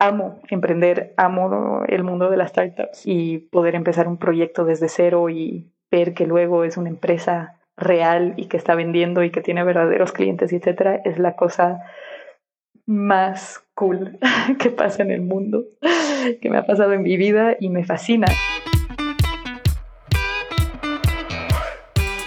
amo emprender, amo el mundo de las startups y poder empezar un proyecto desde cero y ver que luego es una empresa real y que está vendiendo y que tiene verdaderos clientes, etcétera, es la cosa más cool que pasa en el mundo, que me ha pasado en mi vida y me fascina.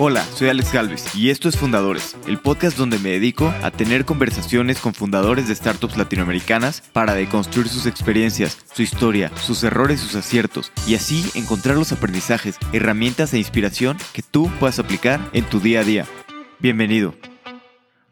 Hola, soy Alex Galvez y esto es Fundadores, el podcast donde me dedico a tener conversaciones con fundadores de startups latinoamericanas para deconstruir sus experiencias, su historia, sus errores, sus aciertos y así encontrar los aprendizajes, herramientas e inspiración que tú puedas aplicar en tu día a día. Bienvenido.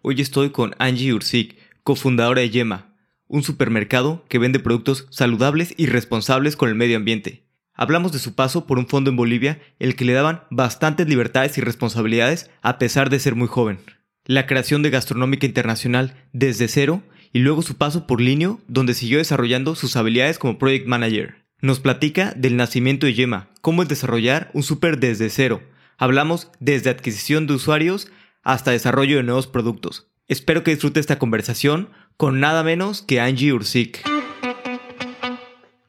Hoy estoy con Angie Ursik, cofundadora de Yema, un supermercado que vende productos saludables y responsables con el medio ambiente. Hablamos de su paso por un fondo en Bolivia, el que le daban bastantes libertades y responsabilidades a pesar de ser muy joven. La creación de Gastronómica Internacional desde cero y luego su paso por Linio, donde siguió desarrollando sus habilidades como Project Manager. Nos platica del nacimiento de Yema, cómo es desarrollar un súper desde cero. Hablamos desde adquisición de usuarios hasta desarrollo de nuevos productos. Espero que disfrute esta conversación con nada menos que Angie Ursik.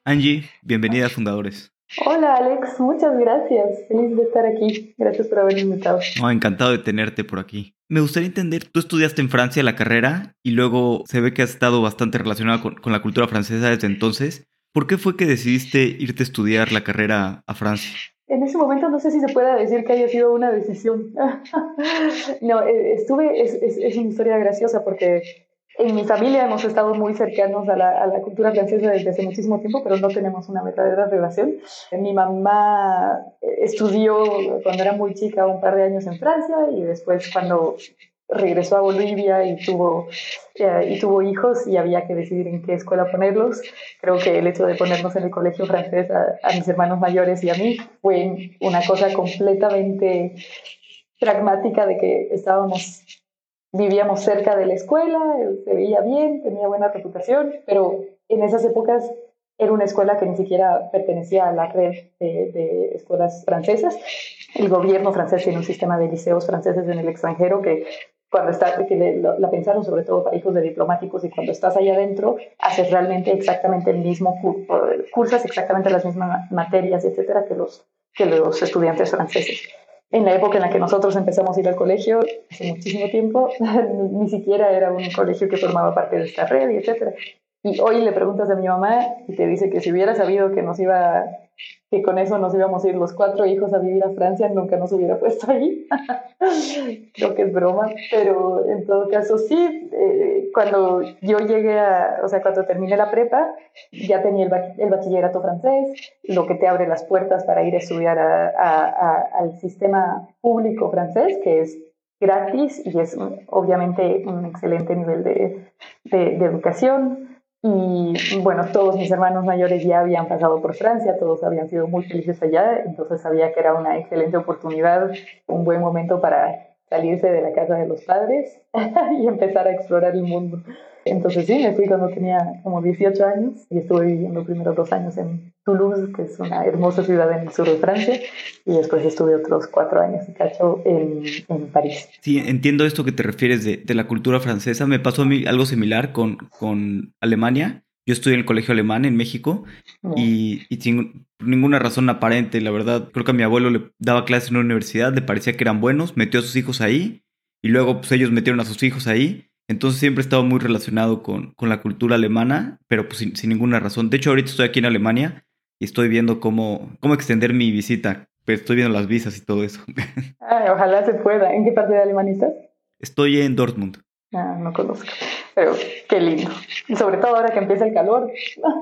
Angie, bienvenida a Fundadores. Hola Alex, muchas gracias. Feliz de estar aquí. Gracias por haberme invitado. encantado de tenerte por aquí. Me gustaría entender, tú estudiaste en Francia la carrera y luego se ve que has estado bastante relacionado con, la cultura francesa desde entonces. ¿Por qué fue que decidiste irte a estudiar la carrera a Francia? En ese momento no sé si se puede decir que haya sido una decisión. no, eh, estuve, es, es, una historia graciosa porque en mi familia hemos estado muy cercanos a la, a la, cultura francesa desde hace muchísimo tiempo, pero no tenemos una verdadera relación. Mi mamá estudió cuando era muy chica un par de años en Francia y después cuando regresó a Bolivia y tuvo, eh, y tuvo hijos y había que decidir en qué escuela ponerlos. Creo que el hecho de ponernos en el colegio francés a, a mis hermanos mayores y a mí fue una cosa completamente pragmática de que estábamos vivíamos cerca de la escuela, se veía bien, tenía buena reputación, pero en esas épocas era una escuela que ni siquiera pertenecía a la red de, escuelas francesas. El gobierno francés tiene un sistema de liceos franceses en el extranjero que cuando está, que la pensaron sobre todo para hijos de diplomáticos y cuando estás allá adentro haces realmente exactamente el mismo curso, cursas exactamente las mismas materias, etcétera, que los, que los estudiantes franceses en la época en la que nosotros empezamos a ir al colegio, hace muchísimo tiempo, ni siquiera era un colegio que formaba parte de esta red, etc. Y hoy le preguntas a mi mamá y te dice que si hubiera sabido que nos iba que con eso nos íbamos a ir los cuatro hijos a vivir a Francia, nunca nos hubiera puesto ahí. Creo que es broma, pero en todo caso sí, eh, cuando yo llegué a, o sea, cuando terminé la prepa, ya tenía el, bachillerato francés, lo que te abre las puertas para ir a estudiar al sistema público francés, que es gratis y es obviamente un excelente nivel de, de educación. Y bueno, todos mis hermanos mayores ya habían pasado por Francia, todos habían sido muy felices allá, entonces sabía que era una excelente oportunidad, un buen momento para salirse de la casa de los padres y empezar a explorar el mundo. Entonces sí, me fui cuando tenía como 18 años y estuve viviendo los primeros dos años en Toulouse, que es una hermosa ciudad en el sur de Francia, y después estuve otros cuatro años y cacho en, en París. Sí, entiendo esto que te refieres de, de, la cultura francesa. Me pasó a mí algo similar con, con Alemania. Yo estudié en el colegio alemán en México y, y sin ninguna razón aparente, la verdad, creo que a mi abuelo le daba clases en una universidad, le parecía que eran buenos, metió a sus hijos ahí y luego pues ellos metieron a sus hijos ahí entonces siempre he estado muy relacionado con, con la cultura alemana, pero pues sin, ninguna razón. De hecho, ahorita estoy aquí en Alemania y estoy viendo cómo, cómo extender mi visita. Pero estoy viendo las visas y todo eso. ojalá se pueda. ¿En qué parte de Alemania estás? Estoy en Dortmund. Ah, no conozco. Pero qué lindo. Y sobre todo ahora que empieza el calor.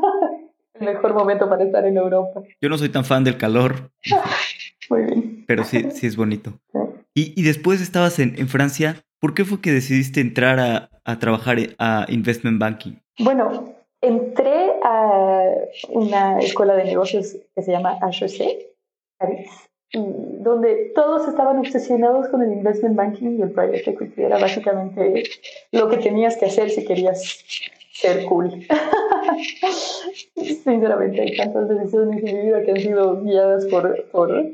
el mejor momento para estar en Europa. Yo no soy tan fan del calor. Muy bien. Pero sí, sí es bonito. Y, y después estabas en, en Francia. ¿Por qué fue que decidiste entrar a, a trabajar a Investment Banking? Bueno, entré a una escuela de negocios que se llama HEC, París, donde todos estaban obsesionados con el investment banking y el private equity. Era básicamente lo que tenías que hacer si querías ser cool. Sinceramente, hay tantas decisiones en mi vida que han sido guiadas por, por,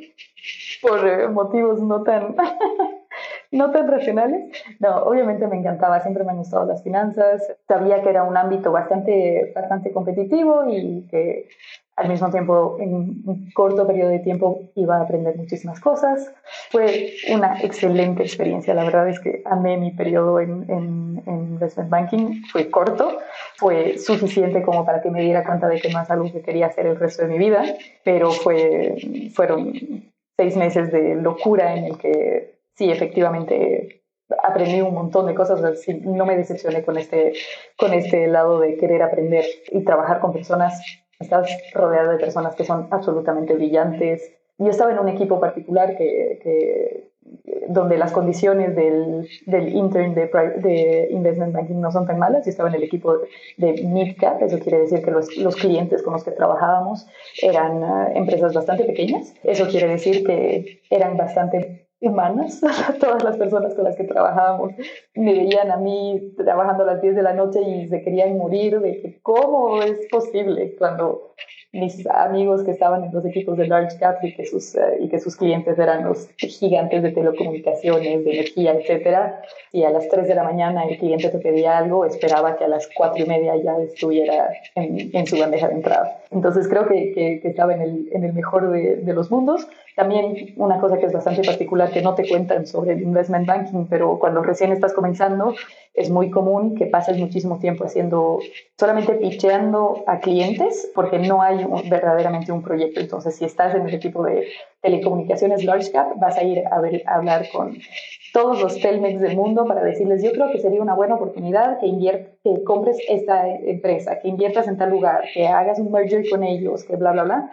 por motivos no tan no tan racionales. No, obviamente me encantaba, siempre me han gustado las finanzas. Sabía que era un ámbito bastante, bastante competitivo y que al mismo tiempo, en un corto periodo de tiempo, iba a aprender muchísimas cosas. Fue una excelente experiencia. La verdad es que amé mi periodo en, en, en investment banking. Fue corto, fue suficiente como para que me diera cuenta de que no es algo que quería hacer el resto de mi vida, pero fue, fueron seis meses de locura en el que sí, efectivamente aprendí un montón de cosas, no me decepcioné con este, con este lado de querer aprender y trabajar con personas. Estás rodeado de personas que son absolutamente brillantes. Yo estaba en un equipo particular que, que donde las condiciones del, del intern de, de, investment banking no son tan malas. Yo estaba en el equipo de midcap, eso quiere decir que los, los clientes con los que trabajábamos eran uh, empresas bastante pequeñas. Eso quiere decir que eran bastante humanas, todas las personas con las que trabajábamos. Me veían a mí trabajando a las 10 de la noche y se querían morir de que cómo es posible cuando mis amigos que estaban en los equipos de large cap y que sus, eh, y que sus clientes eran los gigantes de telecomunicaciones, de energía, etcétera, y a las 3 de la mañana el cliente te pedía algo, esperaba que a las 4 y media ya estuviera en, en su bandeja de entrada. Entonces creo que, que, que estaba en el, en el mejor de, de los mundos también una cosa que es bastante particular que no te cuentan sobre el investment banking, pero cuando recién estás comenzando es muy común que pases muchísimo tiempo haciendo, solamente pitcheando a clientes porque no hay verdaderamente un proyecto. Entonces, si estás en el equipo de telecomunicaciones large cap, vas a ir a, ver, a hablar con todos los telmex del mundo para decirles, yo creo que sería una buena oportunidad que, que compres esta empresa, que inviertas en tal lugar, que hagas un merger con ellos, que bla, bla, bla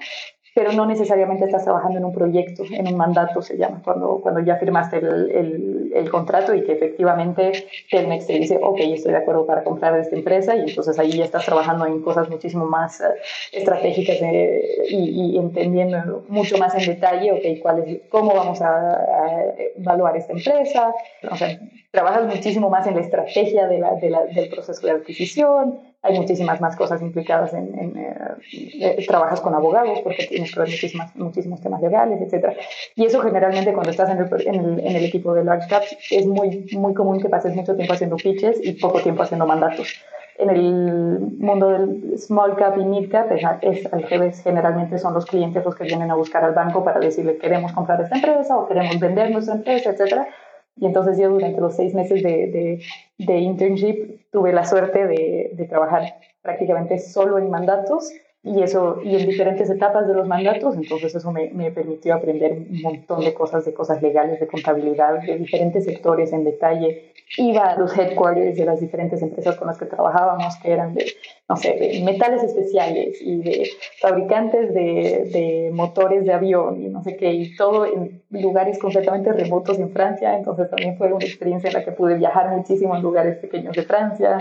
pero no necesariamente estás trabajando en un proyecto, en un mandato se llama, cuando, cuando ya firmaste el, el, el contrato y que efectivamente Telmex te dice, ok, estoy de acuerdo para comprar esta empresa y entonces ahí ya estás trabajando en cosas muchísimo más uh, estratégicas de, y, y, entendiendo mucho más en detalle, ok, cuál es, cómo vamos a, a evaluar esta empresa, o sea, trabajas muchísimo más en la estrategia de la, de la, del proceso de adquisición, hay muchísimas más cosas implicadas en, en eh, eh, trabajas con abogados porque tienes que ver muchísimas, muchísimos temas legales, etc. Y eso generalmente cuando estás en el, en el, en el equipo de large caps es muy, muy común que pases mucho tiempo haciendo pitches y poco tiempo haciendo mandatos. En el mundo del small cap y mid cap es, es al revés, generalmente son los clientes los que vienen a buscar al banco para decirle queremos comprar esta empresa o queremos vender nuestra empresa, etcétera y entonces yo durante los seis meses de, de, de internship tuve la suerte de, de, trabajar prácticamente solo en mandatos y eso y en diferentes etapas de los mandatos, entonces eso me, me, permitió aprender un montón de cosas, de cosas legales, de contabilidad, de diferentes sectores en detalle. Iba a los headquarters de las diferentes empresas con las que trabajábamos, que eran de, no sé, de metales especiales y de fabricantes de, de motores de avión y no sé qué, y todo en lugares completamente remotos en Francia, entonces también fue una experiencia en la que pude viajar muchísimo en lugares pequeños de Francia,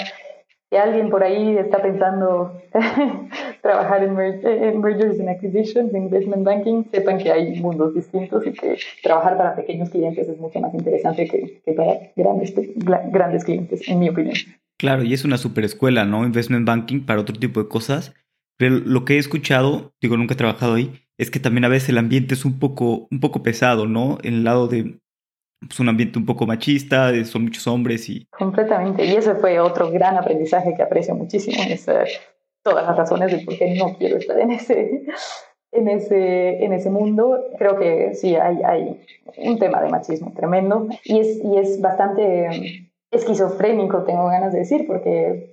si alguien por ahí está pensando trabajar en, en, mergers and acquisitions, en investment banking, sepan que hay mundos distintos y que trabajar para pequeños clientes es mucho más interesante que, que para grandes, grandes clientes, en mi opinión. Claro, y es una super escuela, ¿no? Investment banking para otro tipo de cosas. Pero lo que he escuchado, digo, nunca he trabajado ahí, es que también a veces el ambiente es un poco, un poco pesado, ¿no? En el lado de pues, un ambiente un poco machista, son muchos hombres y... Completamente, y ese fue otro gran aprendizaje que aprecio muchísimo, es todas las razones de por qué no quiero estar en ese, en ese, en ese mundo. Creo que sí, hay, hay un tema de machismo tremendo y es, y es bastante esquizofrénico, tengo ganas de decir, porque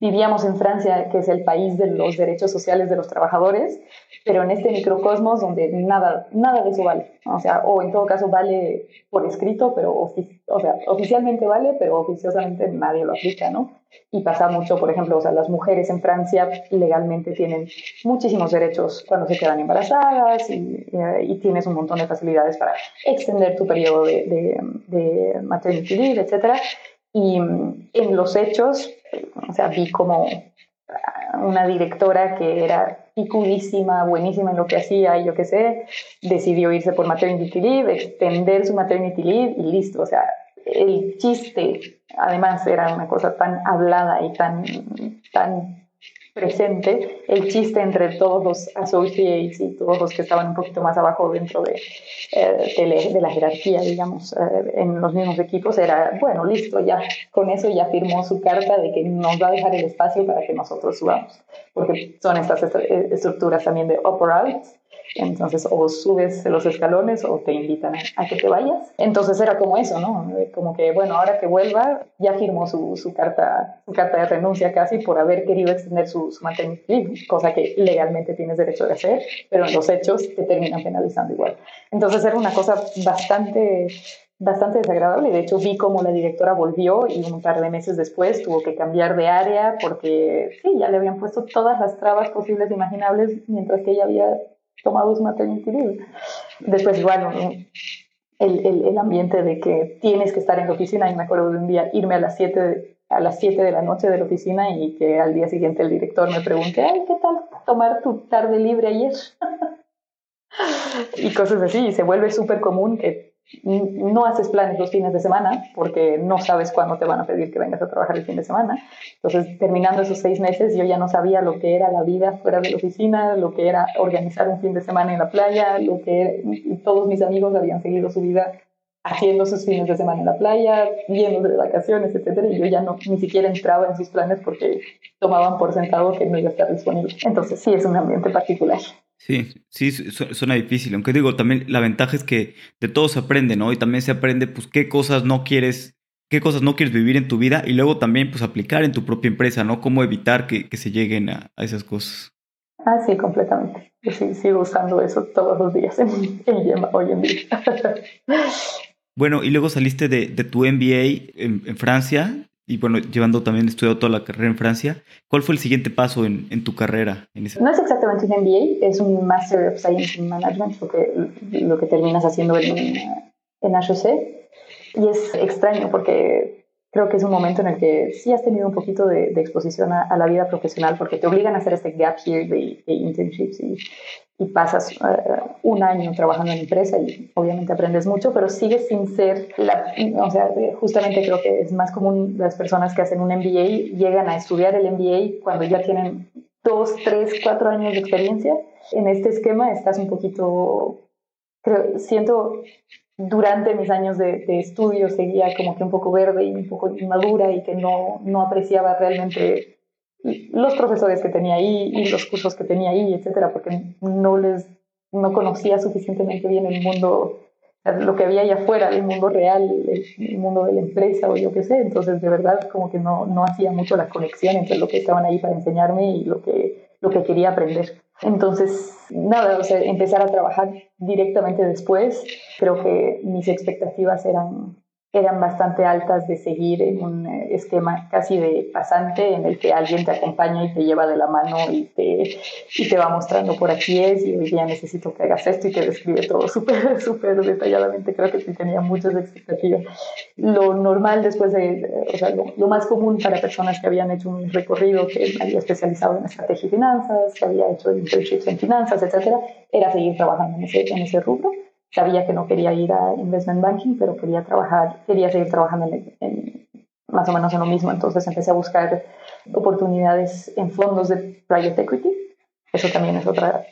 vivíamos en Francia, que es el país de los derechos sociales de los trabajadores, pero en este microcosmos donde nada, nada de eso vale. O sea, o en todo caso vale por escrito, pero o sea, oficialmente vale, pero oficiosamente nadie lo aplica, ¿no? Y pasa mucho, por ejemplo, o sea, las mujeres en Francia legalmente tienen muchísimos derechos cuando se quedan embarazadas y, y tienes un montón de facilidades para extender tu periodo de, de, de maternity leave, etcétera. Y en los hechos, o sea, vi como una directora que era picudísima, buenísima en lo que hacía y yo qué sé, decidió irse por maternity leave, extender su maternity leave y listo. O sea, el chiste, además, era una cosa tan hablada y tan, tan presente el chiste entre todos los associates y todos los que estaban un poquito más abajo dentro de, eh, de, la jerarquía, digamos, eh, en los mismos equipos, era, bueno, listo, ya con eso ya firmó su carta de que nos va a dejar el espacio para que nosotros subamos, porque son estas estructuras también de upper out, entonces, o subes los escalones o te invitan a que te vayas. Entonces era como eso, ¿no? Como que, bueno, ahora que vuelva, ya firmó su, su carta, su carta de renuncia casi por haber querido extender su, su cosa que legalmente tienes derecho de hacer, pero en los hechos te terminan penalizando igual. Entonces era una cosa bastante bastante desagradable. De hecho, vi como la directora volvió y un par de meses después tuvo que cambiar de área porque sí, ya le habían puesto todas las trabas posibles e imaginables mientras que ella había tomado su maternity leave. Después, igual, el, el, el, ambiente de que tienes que estar en la oficina, y me acuerdo de un día irme a las 7 a las 7 de la noche de la oficina y que al día siguiente el director me pregunte, ay, ¿qué tal tomar tu tarde libre ayer? y cosas así, y se vuelve súper común que no haces planes los fines de semana porque no sabes cuándo te van a pedir que vengas a trabajar el fin de semana. Entonces, terminando esos seis meses, yo ya no sabía lo que era la vida fuera de la oficina, lo que era organizar un fin de semana en la playa, lo que y todos mis amigos habían seguido su vida haciendo sus fines de semana en la playa, yendo de vacaciones, etcétera, y yo ya no ni siquiera entraba en sus planes porque tomaban por sentado que no iba a estar disponible. Entonces, sí es un ambiente particular. Sí, sí, suena difícil. Aunque digo, también la ventaja es que de todo se aprende, ¿no? Y también se aprende, pues, qué cosas no quieres, qué cosas no quieres vivir en tu vida y luego también, pues, aplicar en tu propia empresa, ¿no? Cómo evitar que, se lleguen a, esas cosas. Ah, sí, completamente. sí, sigo usando eso todos los días en, hoy en día. bueno, y luego saliste de, tu MBA en Francia y bueno, llevando también estudiado toda la carrera en Francia, ¿cuál fue el siguiente paso en, en tu carrera? En ese... No es exactamente un MBA, es un Master of Science in Management, lo que, lo que terminas haciendo en, en HEC. Y es extraño porque creo que es un momento en el que sí has tenido un poquito de, de exposición a, la vida profesional porque te obligan a hacer este gap year de, de internships y, y pasas eh, un año trabajando en empresa y obviamente aprendes mucho, pero sigues sin ser, la, o sea, justamente creo que es más común las personas que hacen un MBA llegan a estudiar el MBA cuando ya tienen dos, tres, cuatro años de experiencia. En este esquema estás un poquito, creo, siento, durante mis años de, estudio seguía como que un poco verde y un poco inmadura y que no, no apreciaba realmente los profesores que tenía ahí y los cursos que tenía ahí, etcétera, porque no les no conocía suficientemente bien el mundo, lo que había allá afuera, el mundo real, el, mundo de la empresa o yo qué sé. Entonces, de verdad, como que no, no hacía mucho la conexión entre lo que estaban ahí para enseñarme y lo que, lo que quería aprender. Entonces, nada, o sea, empezar a trabajar directamente después, creo que mis expectativas eran eran bastante altas de seguir en un eh, esquema casi de pasante en el que alguien te acompaña y te lleva de la mano y te, y te va mostrando por aquí es y hoy día necesito que hagas esto y te describe todo súper, súper detalladamente. Creo que tenía muchas expectativas. Lo normal después de, o sea, lo, más común para personas que habían hecho un recorrido, que había especializado en estrategia y finanzas, que había hecho internships en finanzas, etcétera, era seguir trabajando en ese, en ese rubro sabía que no quería ir a investment banking, pero quería trabajar, quería seguir trabajando en, más o menos en lo mismo. Entonces empecé a buscar oportunidades en fondos de private equity. Eso también es otra,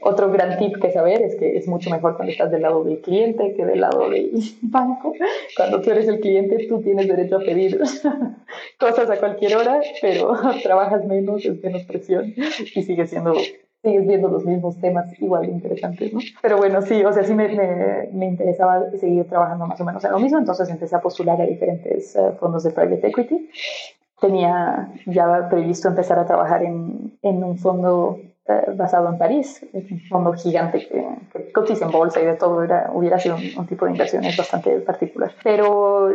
otro gran tip que saber, es que es mucho mejor cuando estás del lado del cliente que del lado del banco. Cuando tú eres el cliente, tú tienes derecho a pedir cosas a cualquier hora, pero trabajas menos, es menos presión y sigue siendo sigues viendo los mismos temas igual de interesantes, ¿no? Pero bueno, sí, o sea, sí me, me, interesaba seguir trabajando más o menos en lo mismo, entonces empecé a postular a diferentes eh, fondos de private equity. Tenía ya previsto empezar a trabajar en, en un fondo eh, basado en París, un fondo gigante que, que, cotiza en bolsa y de todo, era, hubiera sido un, un tipo de inversiones bastante particular. Pero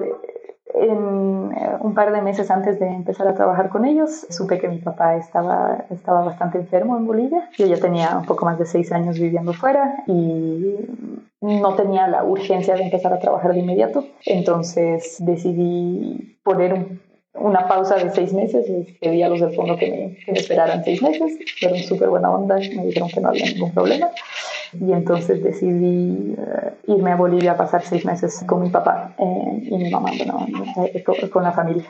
en, eh, un par de meses antes de empezar a trabajar con ellos, supe que mi papá estaba, estaba bastante enfermo en Bolivia. Yo ya tenía un poco más de seis años viviendo fuera y no tenía la urgencia de empezar a trabajar de inmediato. Entonces decidí poner una pausa de seis meses. Les pedí a los del fondo que me, que me esperaran seis meses. Fueron súper buena onda, me dijeron que no había ningún problema y entonces decidí eh, irme a Bolivia a pasar seis meses con mi papá eh, y mi mamá, bueno, eh, con, la familia.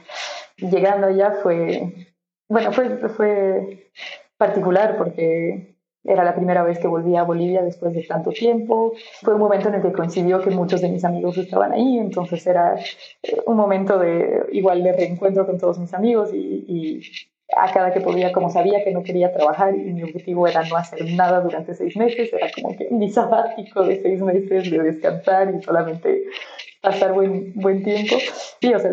Llegando allá fue bueno, fue, fue particular porque era la primera vez que volví a Bolivia después de tanto tiempo. Fue un momento en el que coincidió que muchos de mis amigos estaban ahí, entonces era eh, un momento de igual de reencuentro con todos mis amigos y, y a cada que podía, como sabía que no quería trabajar y mi objetivo era no hacer nada durante seis meses, era como que mi sabático de seis meses de descansar y solamente pasar buen, buen tiempo. Sí, o sea,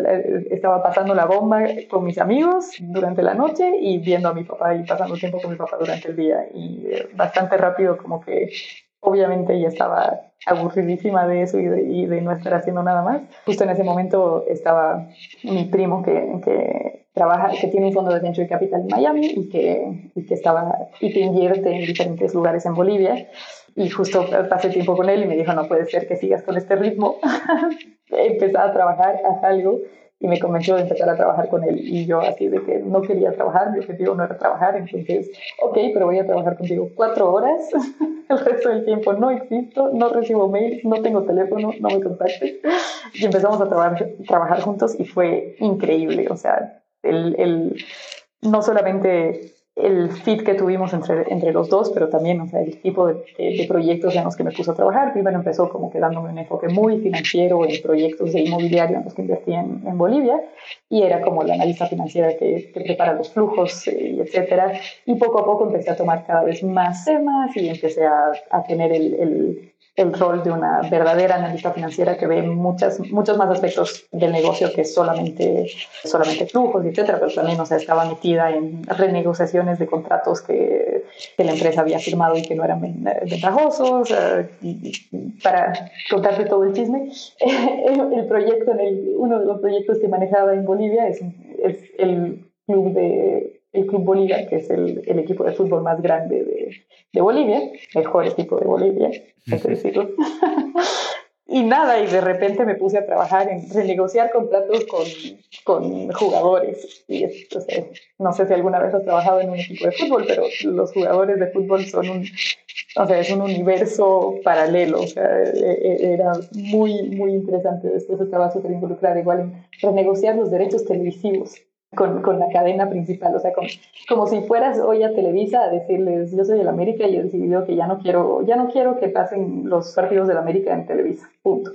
estaba pasando la bomba con mis amigos durante la noche y viendo a mi papá y pasando tiempo con mi papá durante el día. Y eh, bastante rápido como que obviamente ya estaba aburridísima de eso y de, y de, no estar haciendo nada más. Justo en ese momento estaba mi primo que, que trabaja, que tiene un fondo de venture capital en Miami y que, y que estaba y que invierte en diferentes lugares en Bolivia y justo pasé tiempo con él y me dijo, no puede ser que sigas con este ritmo. Empecé a trabajar, haz algo y me convenció de empezar a trabajar con él. Y yo así de que no quería trabajar, mi objetivo no era trabajar, entonces, ok, pero voy a trabajar contigo cuatro horas, el resto del tiempo no existo, no recibo mails, no tengo teléfono, no me contactes. Y empezamos a trabajar, trabajar juntos y fue increíble, o sea, el, el no solamente el fit que tuvimos entre, entre los dos, pero también o sea, el tipo de, proyectos en los que me puso a trabajar. Primero empezó como que dándome un enfoque muy financiero en proyectos de inmobiliario en los que invertí en, en Bolivia y era como la analista financiera que, que prepara los flujos eh, y etcétera. Y poco a poco empecé a tomar cada vez más temas y empecé a, a tener el el rol de una verdadera analista financiera que ve muchas, muchos más aspectos del negocio que solamente, solamente flujos, etcétera, pero también o sea, estaba metida en renegociaciones de contratos que, que la empresa había firmado y que no eran ventajosos. para contarte todo el chisme, el proyecto, en el, uno de los proyectos que manejaba en Bolivia es, es el club de el Club Bolívar, que es el, el, equipo de fútbol más grande de, de Bolivia, mejor equipo de Bolivia, hay que decirlo. y nada, y de repente me puse a trabajar en renegociar contratos con, con jugadores. Y o sea, no sé si alguna vez has trabajado en un equipo de fútbol, pero los jugadores de fútbol son un, o sea, es un universo paralelo. O sea, e, e, era muy, muy interesante. Después estaba súper involucrada igual en renegociar los derechos televisivos con, con, la cadena principal, o sea, como, como si fueras hoy a Televisa a decirles, yo soy del América y he decidido que ya no quiero, ya no quiero que pasen los partidos del América en Televisa, punto.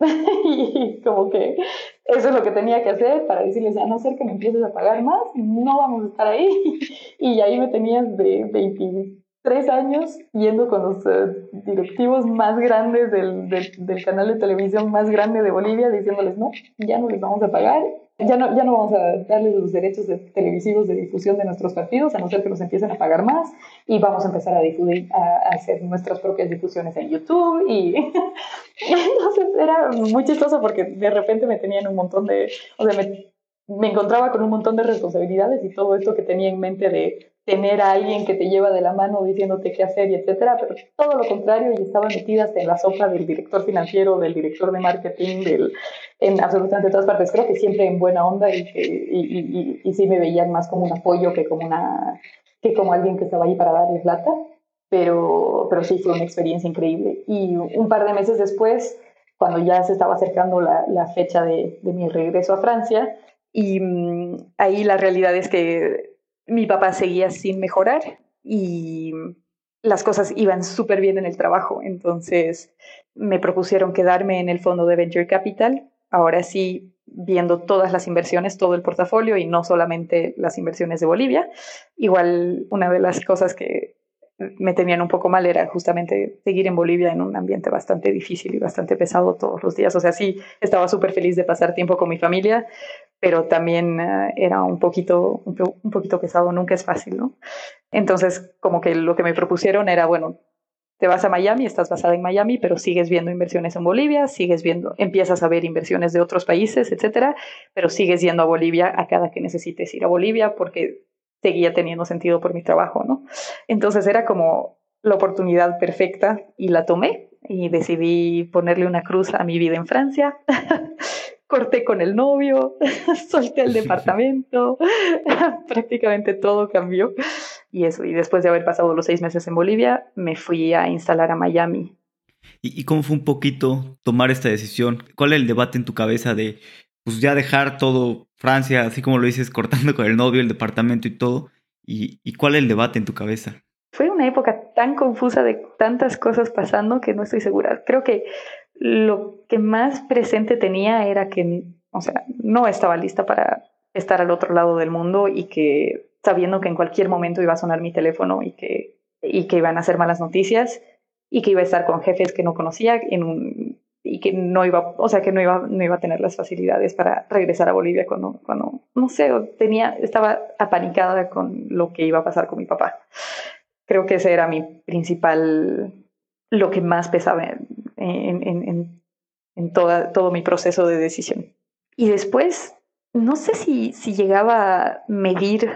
y como que eso es lo que tenía que hacer para decirles, a no ser que me empieces a pagar más, no vamos a estar ahí. y ahí me tenías de 23 años yendo con los uh, directivos más grandes del, del, del canal de televisión más grande de Bolivia, diciéndoles, no, ya no les vamos a pagar ya no, ya no vamos a darles los derechos de, televisivos de difusión de nuestros partidos, a no ser que nos empiecen a pagar más, y vamos a empezar a difundir, a, a hacer nuestras propias difusiones en YouTube, y entonces era muy chistoso porque de repente me tenían un montón de, o sea, me, me encontraba con un montón de responsabilidades y todo esto que tenía en mente de tener a alguien que te lleva de la mano diciéndote qué hacer y etcétera, pero todo lo contrario, y estaba metida en la sopa del director financiero, del director de marketing, del, en absolutamente todas partes. Creo que siempre en buena onda y, y, y, y, sí me veían más como un apoyo que como, una, que como alguien que estaba ahí para darles plata, pero, pero sí fue una experiencia increíble. Y un par de meses después, cuando ya se estaba acercando la, la fecha de, de mi regreso a Francia, y mmm, ahí la realidad es que mi papá seguía sin mejorar y las cosas iban súper bien en el trabajo. Entonces me propusieron quedarme en el fondo de Venture Capital. Ahora sí, viendo todas las inversiones, todo el portafolio y no solamente las inversiones de Bolivia. Igual una de las cosas que me tenían un poco mal era justamente seguir en Bolivia en un ambiente bastante difícil y bastante pesado todos los días. O sea, sí, estaba súper feliz de pasar tiempo con mi familia, pero también uh, era un poquito, un, poquito pesado, nunca es fácil, ¿no? Entonces, como que lo que me propusieron era, bueno, te vas a Miami, estás basada en Miami, pero sigues viendo inversiones en Bolivia, sigues viendo, empiezas a ver inversiones de otros países, etcétera, pero sigues yendo a Bolivia a cada que necesites ir a Bolivia porque seguía teniendo sentido por mi trabajo, ¿no? Entonces era como la oportunidad perfecta y la tomé y decidí ponerle una cruz a mi vida en Francia corté con el novio, solté el departamento, prácticamente todo cambió. Y eso, y después de haber pasado los seis meses en Bolivia, me fui a instalar a Miami. ¿Y, cómo fue un poquito tomar esta decisión? ¿Cuál es el debate en tu cabeza de pues ya dejar todo Francia, así como lo dices, cortando con el novio, el departamento y todo. ¿Y, y cuál es el debate en tu cabeza? Fue una época tan confusa de tantas cosas pasando que no estoy segura. Creo que lo que más presente tenía era que, o sea, no estaba lista para estar al otro lado del mundo y que sabiendo que en cualquier momento iba a sonar mi teléfono y que, y que iban a ser malas noticias y que iba a estar con jefes que no conocía un, y que no iba, o sea, que no iba, no iba a tener las facilidades para regresar a Bolivia cuando, cuando, no sé, tenía, estaba apanicada con lo que iba a pasar con mi papá. Creo que ese era mi principal, lo que más pesaba en, en, en, toda, todo mi proceso de decisión. Y después, no sé si, si llegaba a medir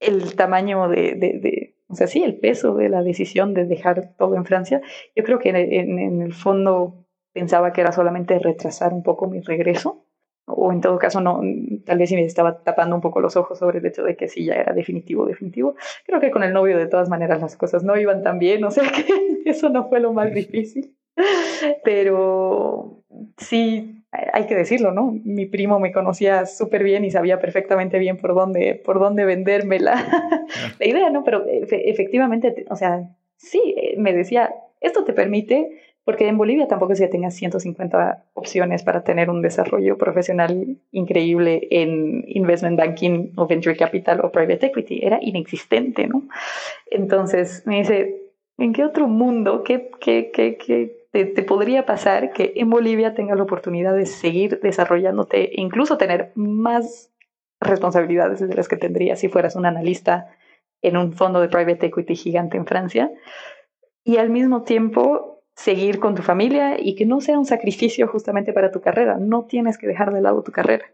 el tamaño de, de, de, o sea, sí, el peso de la decisión de dejar todo en Francia. Yo creo que en, en, el fondo pensaba que era solamente retrasar un poco mi regreso, o en todo caso, no, tal vez si me estaba tapando un poco los ojos sobre el hecho de que sí, ya era definitivo, definitivo. Creo que con el novio de todas maneras las cosas no iban tan bien, o sea que eso no fue lo más difícil. Pero sí, hay que decirlo, ¿no? Mi primo me conocía súper bien y sabía perfectamente bien por dónde, por dónde venderme la, la idea, ¿no? Pero efectivamente, o sea, sí, eh, me decía, esto te permite, porque en Bolivia tampoco es que tengas 150 opciones para tener un desarrollo profesional increíble en investment banking o venture capital o private equity, era inexistente, ¿no? Entonces me dice, ¿en qué otro mundo, qué, qué, qué, qué te, podría pasar que en Bolivia tengas la oportunidad de seguir desarrollándote e incluso tener más responsabilidades de las que tendrías si fueras un analista en un fondo de private equity gigante en Francia y al mismo tiempo seguir con tu familia y que no sea un sacrificio justamente para tu carrera. No tienes que dejar de lado tu carrera.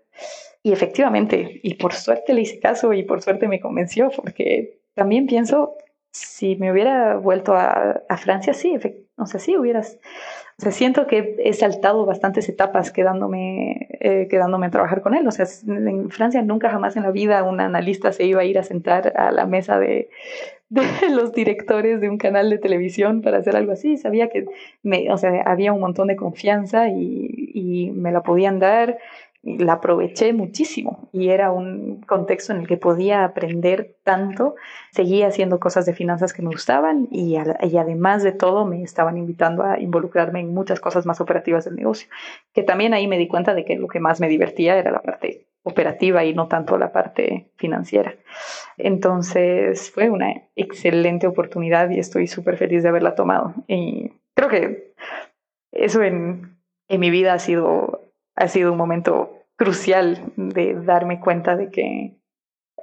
Y efectivamente, y por suerte le hice caso y por suerte me convenció, porque también pienso, si me hubiera vuelto a, a Francia, sí, o sea, sí hubieras, o sea, siento que he saltado bastantes etapas quedándome, eh, quedándome a trabajar con él. O sea, en Francia nunca jamás en la vida un analista se iba a ir a sentar a la mesa de, de los directores de un canal de televisión para hacer algo así. Sabía que me, o sea, había un montón de confianza y, y me la podían dar la aproveché muchísimo y era un contexto en el que podía aprender tanto, seguía haciendo cosas de finanzas que me gustaban y, además de todo me estaban invitando a involucrarme en muchas cosas más operativas del negocio, que también ahí me di cuenta de que lo que más me divertía era la parte operativa y no tanto la parte financiera. Entonces fue una excelente oportunidad y estoy súper feliz de haberla tomado. Y creo que eso en, en mi vida ha sido ha sido un momento crucial de darme cuenta de que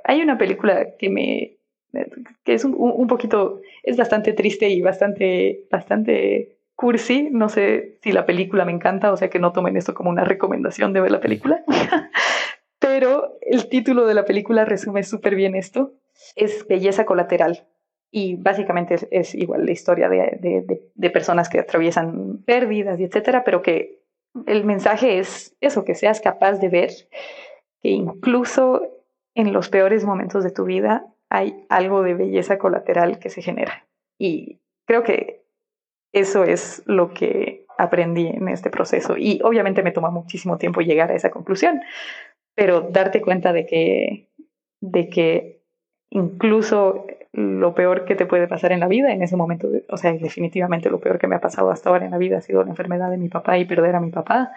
hay una película que me que es un, poquito es bastante triste y bastante bastante cursi. No sé si la película me encanta o sea que no tomen esto como una recomendación de ver la película. Pero el título de la película resume súper bien esto. Es belleza colateral y básicamente es, igual la historia de, de, de, personas que atraviesan pérdidas y etcétera pero que el mensaje es eso, que seas capaz de ver que incluso en los peores momentos de tu vida hay algo de belleza colateral que se genera. Y creo que eso es lo que aprendí en este proceso. Y obviamente me toma muchísimo tiempo llegar a esa conclusión, pero darte cuenta de que, de que incluso lo peor que te puede pasar en la vida en ese momento, o sea, definitivamente lo peor que me ha pasado hasta ahora en la vida ha sido la enfermedad de mi papá y perder a mi papá,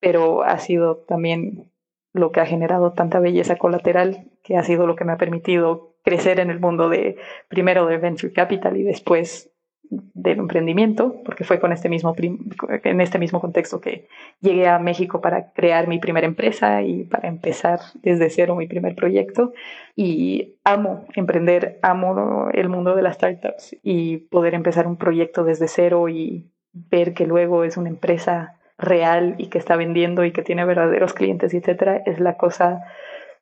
pero ha sido también lo que ha generado tanta belleza colateral, que ha sido lo que me ha permitido crecer en el mundo de primero de venture capital y después del emprendimiento, porque fue con este mismo en este mismo contexto que llegué a México para crear mi primera empresa y para empezar desde cero mi primer proyecto. Y amo emprender, amo el mundo de las startups y poder empezar un proyecto desde cero y ver que luego es una empresa real y que está vendiendo y que tiene verdaderos clientes, etcétera, es la cosa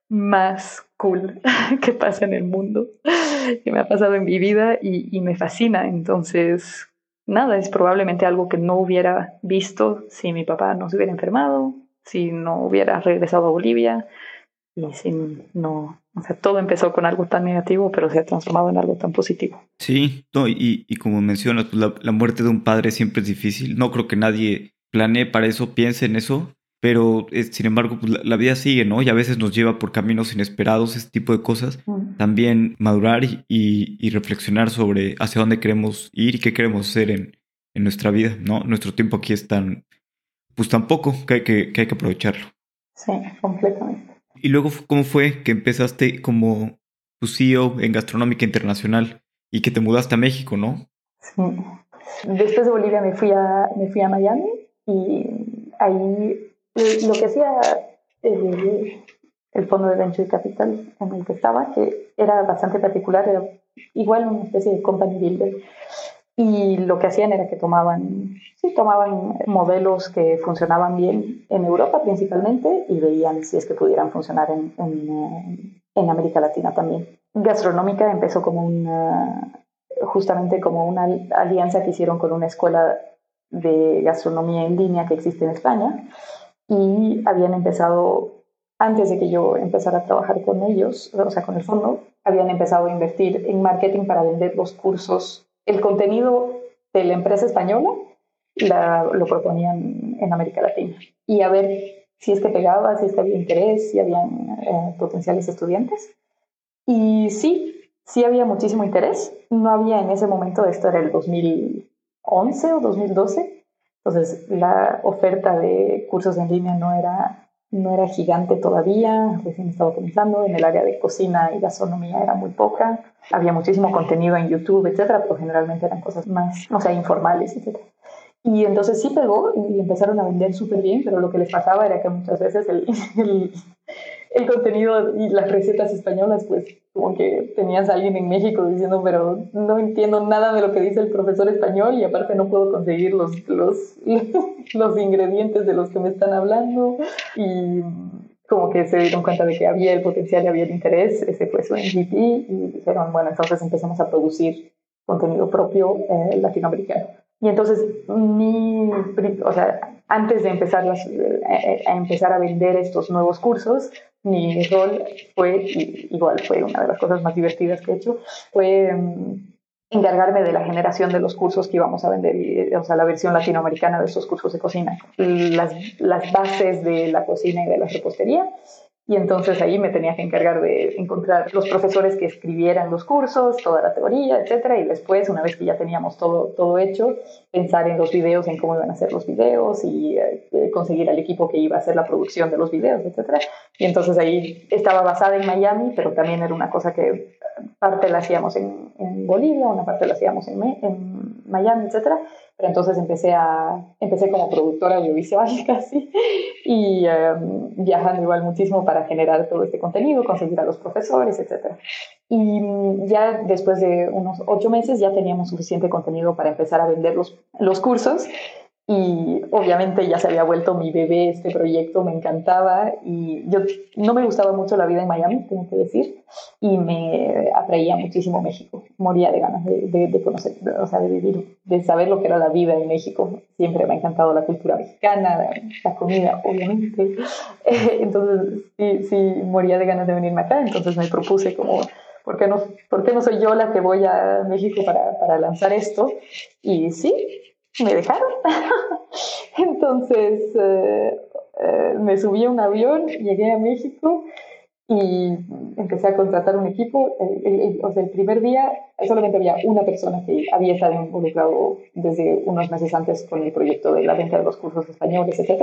más cool que pasa en el mundo, que me ha pasado en mi vida y, me fascina. Entonces, nada, es probablemente algo que no hubiera visto si mi papá no se hubiera enfermado, si no hubiera regresado a Bolivia y si no, o sea, todo empezó con algo tan negativo, pero se ha transformado en algo tan positivo. Sí, no, y, y como mencionas, pues la, la muerte de un padre siempre es difícil. No creo que nadie planee para eso, piense en eso, pero eh, sin embargo pues, la, vida sigue, ¿no? Y a veces nos lleva por caminos inesperados, ese tipo de cosas. También madurar y, reflexionar sobre hacia dónde queremos ir y qué queremos hacer en, en nuestra vida, ¿no? Nuestro tiempo aquí es tan, pues tan poco que hay que, que, hay que aprovecharlo. Sí, completamente. Y luego, ¿cómo fue que empezaste como tu CEO en Gastronómica Internacional y que te mudaste a México, no? Sí. Después de Bolivia me fui a, me fui a Miami y ahí lo que hacía el, el, fondo de venture capital en el que estaba, que era bastante particular, era igual una especie de company builder. Y lo que hacían era que tomaban, sí, tomaban modelos que funcionaban bien en Europa principalmente y veían si es que pudieran funcionar en, en, en América Latina también. Gastronómica empezó como una, justamente como una alianza que hicieron con una escuela de gastronomía en línea que existe en España y habían empezado, antes de que yo empezara a trabajar con ellos, o sea, con el fondo, habían empezado a invertir en marketing para vender los cursos, el contenido de la empresa española lo proponían en América Latina y a ver si es que pegaba, si es que había interés, si habían eh, potenciales estudiantes. Y sí, sí había muchísimo interés. No había en ese momento, esto era el 2011 o 2012, entonces, la oferta de cursos en línea no era, no era gigante todavía, recién estaba comenzando, en el área de cocina y gastronomía era muy poca, había muchísimo contenido en YouTube, etcétera, pero generalmente eran cosas más, no sé, informales, etcétera. Y entonces sí pegó y empezaron a vender súper bien, pero lo que les pasaba era que muchas veces el, el, el contenido y las recetas españolas, pues como que tenías a alguien en México diciendo, pero no entiendo nada de lo que dice el profesor español y aparte no puedo conseguir los, los, los ingredientes de los que me están hablando. Y como que se dieron cuenta de que había el potencial y había el interés, ese fue su MVP y dijeron, bueno, entonces empezamos a producir contenido propio eh, latinoamericano. Y entonces, mi, o sea, antes de empezar eh, a empezar a vender estos nuevos cursos, mi rol fue, igual fue una de las cosas más divertidas que he hecho, fue mm, encargarme de la generación de los cursos que íbamos a vender, o sea, la versión latinoamericana de estos cursos de cocina, las, las bases de la cocina y de la repostería y entonces ahí me tenía que encargar de encontrar los profesores que escribieran los cursos, toda la teoría, etcétera, y después, una vez que ya teníamos todo, todo hecho, pensar en los videos, en cómo iban a ser los videos y eh, conseguir al equipo que iba a hacer la producción de los videos, etcétera. Y entonces ahí estaba basada en Miami, pero también era una cosa que parte la hacíamos en, en Bolivia, una parte la hacíamos en, en Miami, etcétera. Pero entonces empecé, a, empecé como productora audiovisual casi y em, viajando igual muchísimo para generar todo este contenido, conseguir a los profesores, etc. Y ya después de unos ocho meses ya teníamos suficiente contenido para empezar a vender los, los cursos y obviamente ya se había vuelto mi bebé este proyecto, me encantaba y yo no me gustaba mucho la vida en Miami, tengo que decir, y me atraía muchísimo México, moría de ganas de, de, conocer, o sea, de vivir, de saber lo que era la vida en México, siempre me ha encantado la cultura mexicana, la, comida, obviamente, entonces sí, sí, moría de ganas de venirme acá, entonces me propuse como... ¿Por qué, no, ¿Por qué no soy yo la que voy a México para, para lanzar esto? Y sí, me dejaron. Entonces eh, eh, me subí a un avión, llegué a México y empecé a contratar un equipo. o sea, el primer día solamente había una persona que había estado involucrado desde unos meses antes con el proyecto de la venta de los cursos españoles, etc.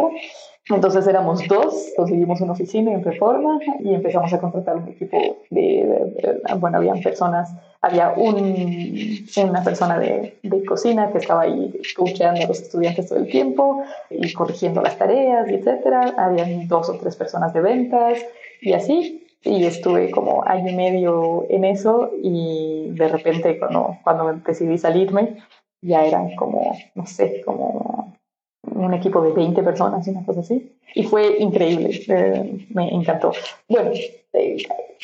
Entonces éramos dos, conseguimos una oficina en Reforma y empezamos a contratar un equipo de, bueno, habían personas, había un, una persona de, de cocina que estaba ahí coachando a los estudiantes todo el tiempo y corrigiendo las tareas, etc. Habían dos o tres personas de ventas y así. Y estuve como año y medio en eso y de repente cuando, cuando decidí salirme ya eran como, no sé, como un equipo de 20 personas, una cosa así. Y fue increíble, eh, me encantó. Bueno, eh,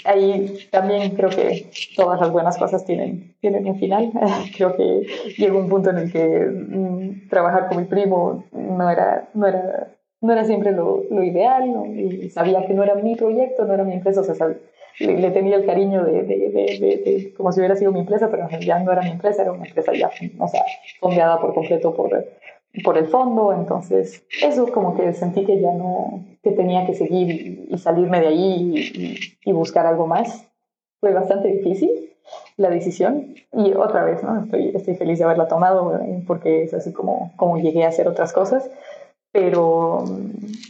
ahí también creo que todas las buenas cosas tienen, tienen un final. creo que llegó un punto en el que mm, trabajar con mi primo no era, no era no era siempre lo, lo ideal, y sabía que no era mi proyecto, no era mi empresa, o sea, le, tenía el cariño de, de, de, como si hubiera sido mi empresa, pero ya no era mi empresa, era una empresa ya, o sea, fondeada por completo por, por el fondo, entonces eso como que sentí que ya no, que tenía que seguir y, salirme de ahí y, buscar algo más. Fue bastante difícil la decisión y otra vez, ¿no? Estoy, estoy feliz de haberla tomado eh, porque es así como, como llegué a hacer otras cosas, pero,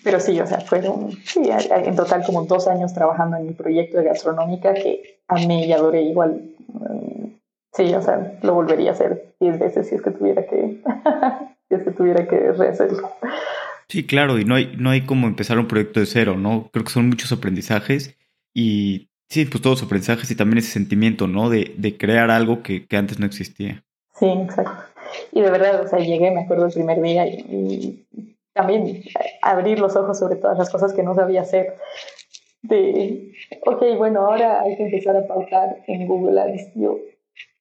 pero sí, o sea, fueron sí, en total como dos años trabajando en mi proyecto de gastronómica que amé y adoré igual. Mm, sí, o sea, lo volvería a hacer diez veces si es que tuviera que que tuviera que rehacerlo. Sí, claro, y no hay, no hay como empezar un proyecto de cero, ¿no? Creo que son muchos aprendizajes y sí, pues todos aprendizajes y también ese sentimiento, ¿no? De, de crear algo que, que, antes no existía. Sí, exacto. Y de verdad, o sea, llegué, me acuerdo el primer día y, también abrir los ojos sobre todas las cosas que no sabía hacer. De, ok, bueno, ahora hay que empezar a pautar en Google Ads. Yo,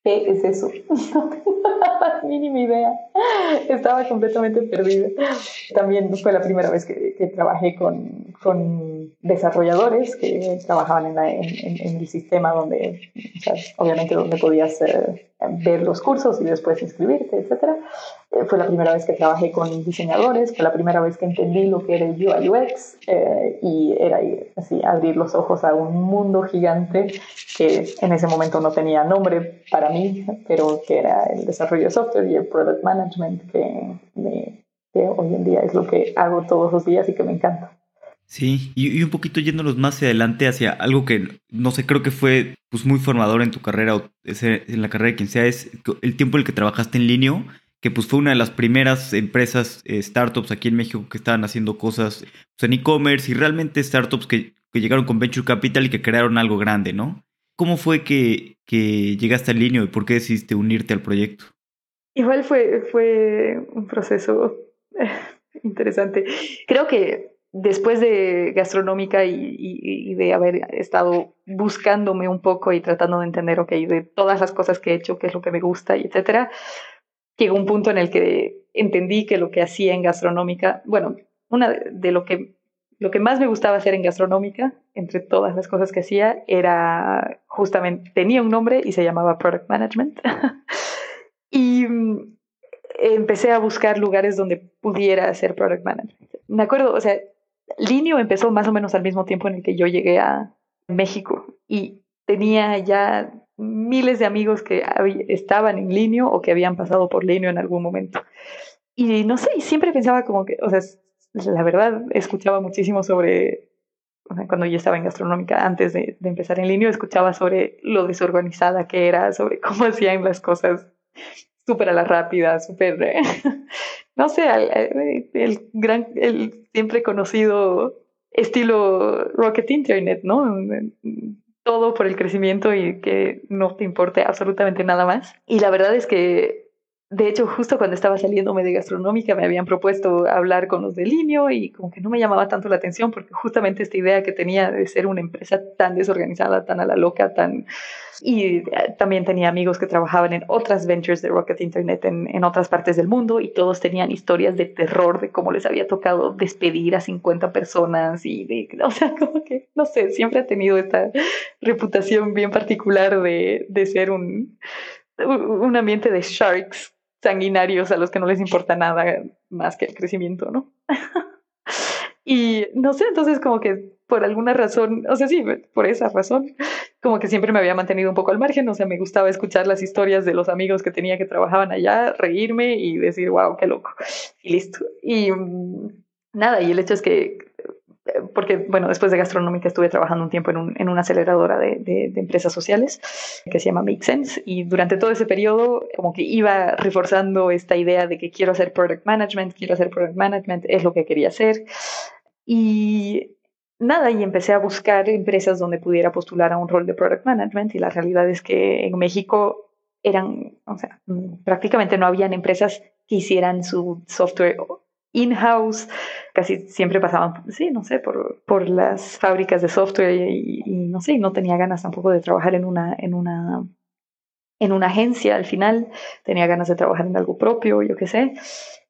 ¿Qué es eso? No tengo la mínima idea. Estaba completamente perdida. También fue la primera vez que, que trabajé con, con, desarrolladores que trabajaban en, en, el sistema donde, obviamente, donde podías eh, ver los cursos y después inscribirte, etc. Eh, fue la primera vez que trabajé con diseñadores, fue la primera vez que entendí lo que era el UI UX eh, y era así abrir los ojos a un mundo gigante que en ese momento no tenía nombre para mí, pero que era el desarrollo de software y el product management que, que hoy en día es lo que hago todos los días y que me encanta. Sí, y, un poquito yéndonos más hacia adelante hacia algo que, no sé, creo que fue pues muy formador en tu carrera o en la carrera de quien sea, es el tiempo en el que trabajaste en línea, que pues fue una de las primeras empresas, eh, startups aquí en México que estaban haciendo cosas pues, en e-commerce y realmente startups que, que, llegaron con Venture Capital y que crearon algo grande, ¿no? ¿Cómo fue que, que llegaste a línea y por qué decidiste unirte al proyecto? Igual fue, fue un proceso eh, interesante. Creo que después de gastronómica y, de haber estado buscándome un poco y tratando de entender, ok, de todas las cosas que he hecho, qué es lo que me gusta y etcétera, llegó un punto en el que entendí que lo que hacía en gastronómica, bueno, una de lo que lo que más me gustaba hacer en gastronómica, entre todas las cosas que hacía, era justamente, tenía un nombre y se llamaba Product Management. y mm, empecé a buscar lugares donde pudiera hacer Product Management. Me acuerdo, o sea, Linio empezó más o menos al mismo tiempo en el que yo llegué a México y tenía ya miles de amigos que estaban en Linio o que habían pasado por Linio en algún momento. Y no sé, siempre pensaba como que, o sea, la verdad, escuchaba muchísimo sobre, cuando yo estaba en gastronómica, antes de, empezar en Linio, escuchaba sobre lo desorganizada que era, sobre cómo hacían las cosas súper a la rápida, súper, no sé, el, gran, el siempre conocido estilo Rocket Internet, ¿no? Todo por el crecimiento y que no te importe absolutamente nada más. Y la verdad es que de hecho, justo cuando estaba saliéndome de gastronómica me habían propuesto hablar con los de Linio y como que no me llamaba tanto la atención porque justamente esta idea que tenía de ser una empresa tan desorganizada, tan a la loca, tan... Y eh, también tenía amigos que trabajaban en otras ventures de Rocket Internet en, en otras partes del mundo y todos tenían historias de terror de cómo les había tocado despedir a 50 personas y de... O sea, como que, no sé, siempre ha tenido esta reputación bien particular de, de ser un un ambiente de sharks sanguinarios a los que no les importa nada más que el crecimiento, ¿no? y no sé, entonces como que por alguna razón, o sea, sí, por esa razón, como que siempre me había mantenido un poco al margen, o sea, me gustaba escuchar las historias de los amigos que tenía que trabajaban allá, reírme y decir, wow, qué loco, y listo. Y mm, nada, y el hecho es que porque, bueno, después de gastronómica estuve trabajando un tiempo en, un, en una aceleradora de, de, empresas sociales que se llama Make Sense y durante todo ese periodo como que iba reforzando esta idea de que quiero hacer product management, quiero hacer product management, es lo que quería hacer. Y nada, y empecé a buscar empresas donde pudiera postular a un rol de product management y la realidad es que en México eran, o sea, prácticamente no habían empresas que hicieran su software in-house, casi siempre pasaban, sí, no sé, por, por las fábricas de software y, no sé, no tenía ganas tampoco de trabajar en una, en una, en una agencia al final, tenía ganas de trabajar en algo propio, yo qué sé.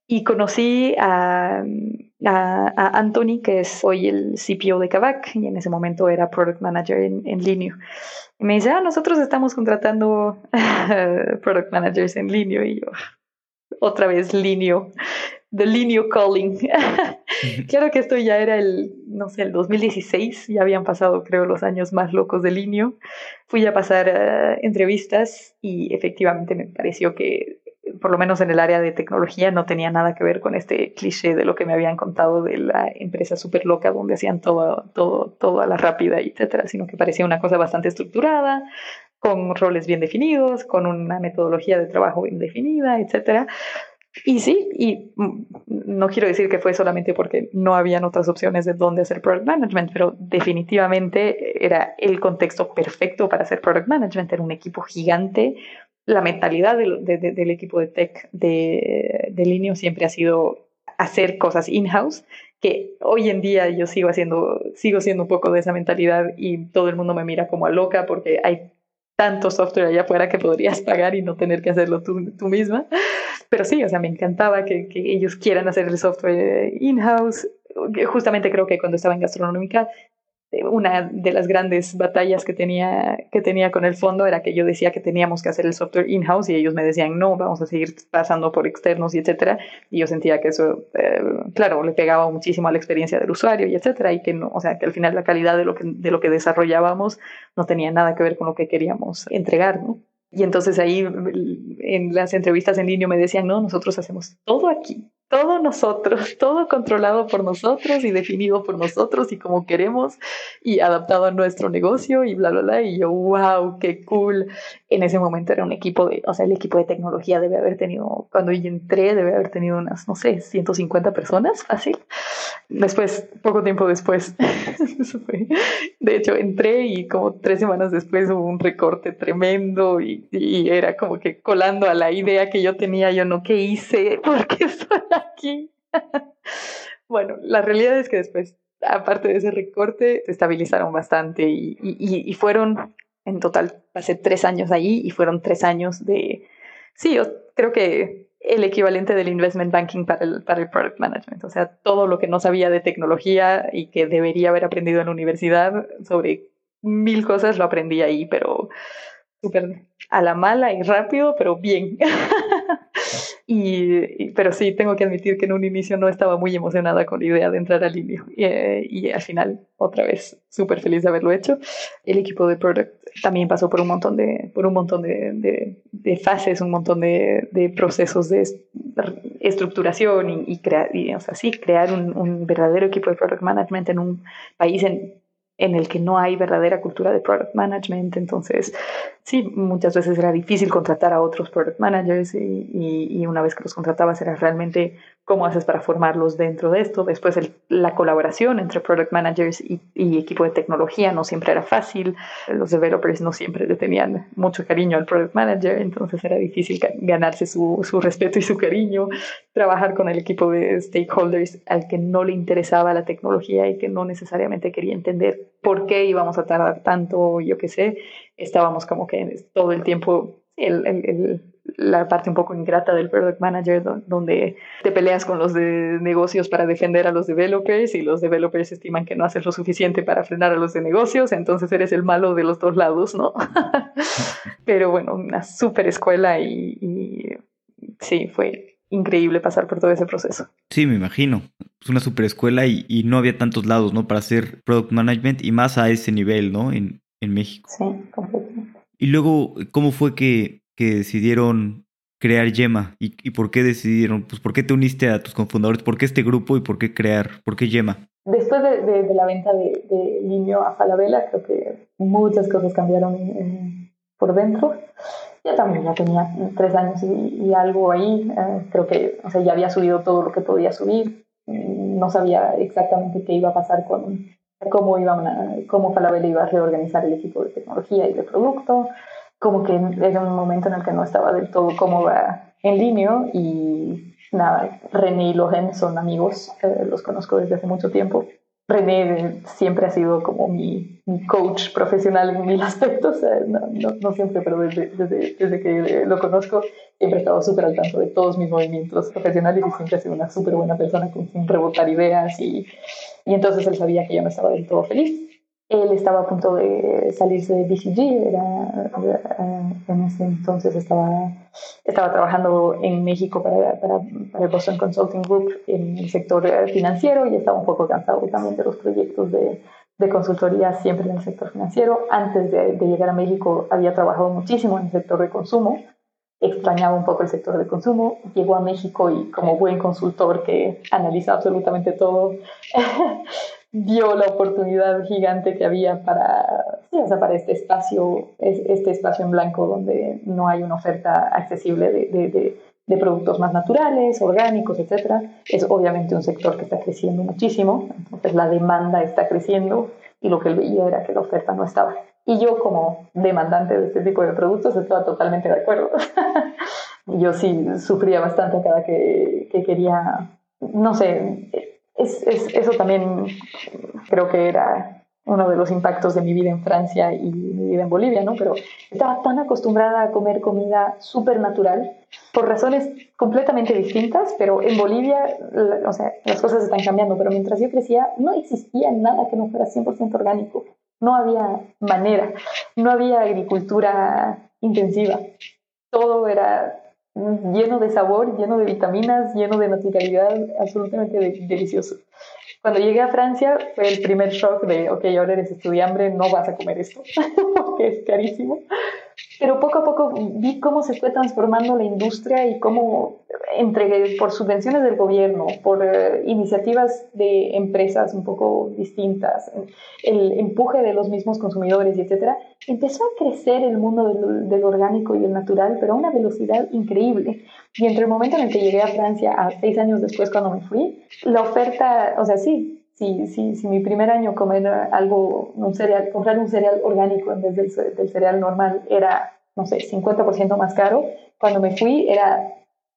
Y conocí a, a, Anthony, que es hoy el CPO de Kavak, y en ese momento era Product Manager en, en línea. Y me dice, ah, nosotros estamos contratando Product Managers en línea. Y yo, otra vez línea The Linio Calling. claro que esto ya era el, no sé, el 2016, ya habían pasado creo los años más locos de Linio. Fui a pasar eh, entrevistas y efectivamente me pareció que por lo menos en el área de tecnología, no tenía nada que ver con este cliché de lo que me habían contado de la empresa súper loca donde hacían todo, todo, todo a la rápida, etcétera, sino que parecía una cosa bastante estructurada, con roles bien definidos, con una metodología de trabajo bien definida, etcétera. Y sí, y mm, no quiero decir que fue solamente porque no habían otras opciones de dónde hacer product management, pero definitivamente era el contexto perfecto para hacer product management. Era un equipo gigante, la mentalidad del, equipo de tech de, de siempre ha sido hacer cosas in-house, que hoy en día yo sigo haciendo, sigo siendo un poco de esa mentalidad y todo el mundo me mira como a loca porque hay tanto software allá afuera que podrías pagar y no tener que hacerlo tú, tú misma. Pero sí, o sea, me encantaba que, que ellos quieran hacer el software in-house. Justamente creo que cuando estaba en gastronómica una de las grandes batallas que tenía, que tenía con el fondo era que yo decía que teníamos que hacer el software in-house y ellos me decían, no, vamos a seguir pasando por externos y etcétera. Y yo sentía que eso, eh, claro, le pegaba muchísimo a la experiencia del usuario y etcétera. Y que no, o sea, que al final la calidad de lo que, de lo que desarrollábamos no tenía nada que ver con lo que queríamos entregar, ¿no? Y entonces ahí en las entrevistas en línea me decían, no, nosotros hacemos todo aquí todo nosotros, todo controlado por nosotros y definido por nosotros y como queremos y adaptado a nuestro negocio y bla, bla, bla. Y yo, wow, qué cool. En ese momento era un equipo de, o sea, el equipo de tecnología debe haber tenido, cuando yo entré, debe haber tenido unas, no sé, 150 personas, fácil. Después, poco tiempo después, de hecho, entré y como tres semanas después hubo un recorte tremendo y, y era como que colando a la idea que yo tenía, yo no, ¿qué hice? ¿Por qué estoy bueno, la realidad es que después, aparte de ese recorte, se estabilizaron bastante y, y, fueron, en total, pasé tres años ahí y fueron tres años de, sí, yo creo que el equivalente del investment banking para el, para el product management, o sea, todo lo que no sabía de tecnología y que debería haber aprendido en la universidad sobre mil cosas lo aprendí ahí, pero súper a la mala y rápido, pero bien. pero sí, tengo que admitir que en un inicio no estaba muy emocionada con la idea de entrar al Linio. Y, eh, y al final, otra vez, súper feliz de haberlo hecho. El equipo de Product también pasó por un montón de, por un montón de, fases, un montón de, procesos de estructuración y, crear, o sea, sí, crear un, un verdadero equipo de Product Management en un país en en el que no hay verdadera cultura de product management. Entonces, sí, muchas veces era difícil contratar a otros product managers y, y, una vez que los contratabas era realmente cómo haces para formarlos dentro de esto. Después la colaboración entre product managers y, equipo de tecnología no siempre era fácil. Los developers no siempre le tenían mucho cariño al product manager, entonces era difícil ganarse su, su respeto y su cariño. Trabajar con el equipo de stakeholders al que no le interesaba la tecnología y que no necesariamente quería entender por qué íbamos a tardar tanto, yo qué sé. Estábamos como que todo el tiempo el, el, la parte un poco ingrata del product manager, donde te peleas con los de negocios para defender a los developers y los developers estiman que no haces lo suficiente para frenar a los de negocios, entonces eres el malo de los dos lados, ¿no? Pero bueno, una súper escuela y, sí, fue increíble pasar por todo ese proceso. Sí, me imagino. Es una super escuela y, y, no había tantos lados, ¿no? Para hacer product management y más a ese nivel, ¿no? En, en México. Sí, completamente. Y luego, ¿cómo fue que que decidieron crear Yema y, y, por qué decidieron, pues por qué te uniste a tus cofundadores, por qué este grupo y por qué crear, por qué Yema. Después de, de, la venta de, de Linio a Falabella, creo que muchas cosas cambiaron por dentro. Yo también ya tenía tres años y, y algo ahí, eh, creo que o sea, ya había subido todo lo que podía subir, no sabía exactamente qué iba a pasar con cómo, iba una, cómo Falabella iba a reorganizar el equipo de tecnología y de producto como que era un momento en el que no estaba del todo cómoda en línea y nada, René y Lohen son amigos, eh, los conozco desde hace mucho tiempo. René siempre ha sido como mi, mi coach profesional en mil aspectos, no, no, siempre, pero desde, desde, desde, que lo conozco siempre he estado súper al tanto de todos mis movimientos profesionales y siempre ha sido una súper buena persona con quien rebotar ideas y, y entonces él sabía que yo no estaba del todo feliz él estaba a punto de salirse de BCG, era, eh, en ese entonces estaba, estaba trabajando en México para, para, para, el Boston Consulting Group en el sector eh, financiero y estaba un poco cansado también de los proyectos de, de consultoría siempre en el sector financiero. Antes de, de, llegar a México había trabajado muchísimo en el sector de consumo, extrañaba un poco el sector de consumo, llegó a México y como buen consultor que analiza absolutamente todo, vio la oportunidad gigante que había para, sí, o sea, para este espacio, este espacio en blanco donde no hay una oferta accesible de, de, de, productos más naturales, orgánicos, etc. Es obviamente un sector que está creciendo muchísimo, entonces la demanda está creciendo y lo que él veía era que la oferta no estaba. Y yo como demandante de este tipo de productos estaba totalmente de acuerdo. yo sí sufría bastante cada que, que quería, no sé, es, es, eso también creo que era uno de los impactos de mi vida en Francia y mi vida en Bolivia, ¿no? Pero estaba tan acostumbrada a comer comida súper natural por razones completamente distintas, pero en Bolivia, o sea, las cosas están cambiando, pero mientras yo crecía no existía nada que no fuera 100% orgánico, no había manera, no había agricultura intensiva, todo era lleno de sabor, lleno de vitaminas, lleno de naturalidad, absolutamente delicioso. Cuando llegué a Francia fue el primer shock de, ok, ahora eres estudiante, no vas a comer esto, porque es carísimo. Pero poco a poco vi cómo se fue transformando la industria y cómo, entre, por subvenciones del gobierno, por eh, iniciativas de empresas un poco distintas, el empuje de los mismos consumidores, etcétera, empezó a crecer el mundo del, del, orgánico y el natural, pero a una velocidad increíble. Y entre el momento en el que llegué a Francia, a seis años después cuando me fui, la oferta, o sea, sí, si, si, si, mi primer año comer algo, un cereal, comprar un cereal orgánico en vez del, del cereal normal era, no sé, 50% más caro, cuando me fui era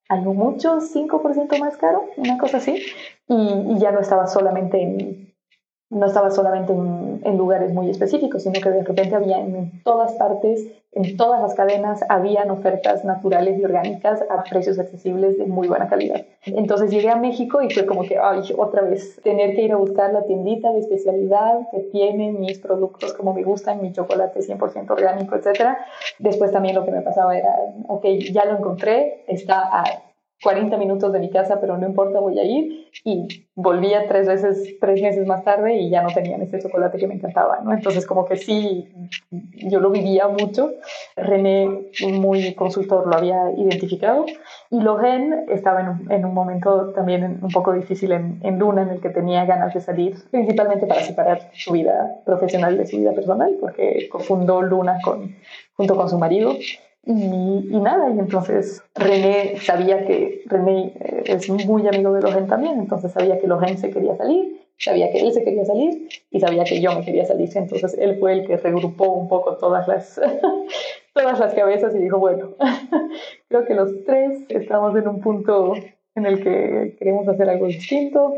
a lo mucho 5% más caro, una cosa así, y, y, ya no estaba solamente en, no estaba solamente en, lugares muy específicos, sino que de repente había en todas partes, en todas las cadenas, habían ofertas naturales y orgánicas a precios accesibles de muy buena calidad. Entonces llegué a México y fue como que, ay, otra vez, tener que ir a buscar la tiendita de especialidad que tiene mis productos como me gustan, mi chocolate 100% orgánico, etc. Después también lo que me pasaba era, ok, ya lo encontré, está a 40 minutos de mi casa, pero no importa, voy a ir. Y volvía tres veces, tres meses más tarde y ya no tenían ese chocolate que me encantaba, ¿no? Entonces, como que sí, yo lo vivía mucho. René, muy consultor, lo había identificado. Y Logen estaba en un, en un momento también un poco difícil en, en, Luna, en el que tenía ganas de salir, principalmente para separar su vida profesional de su vida personal, porque cofundó Luna con, junto con su marido y, y, nada, y entonces René sabía que René eh, es muy amigo de Logen también, entonces sabía que Logen se quería salir, sabía que él se quería salir y sabía que yo me quería salir. Entonces él fue el que regrupó un poco todas las, todas las cabezas y dijo, bueno, creo que los tres estamos en un punto en el que queremos hacer algo distinto.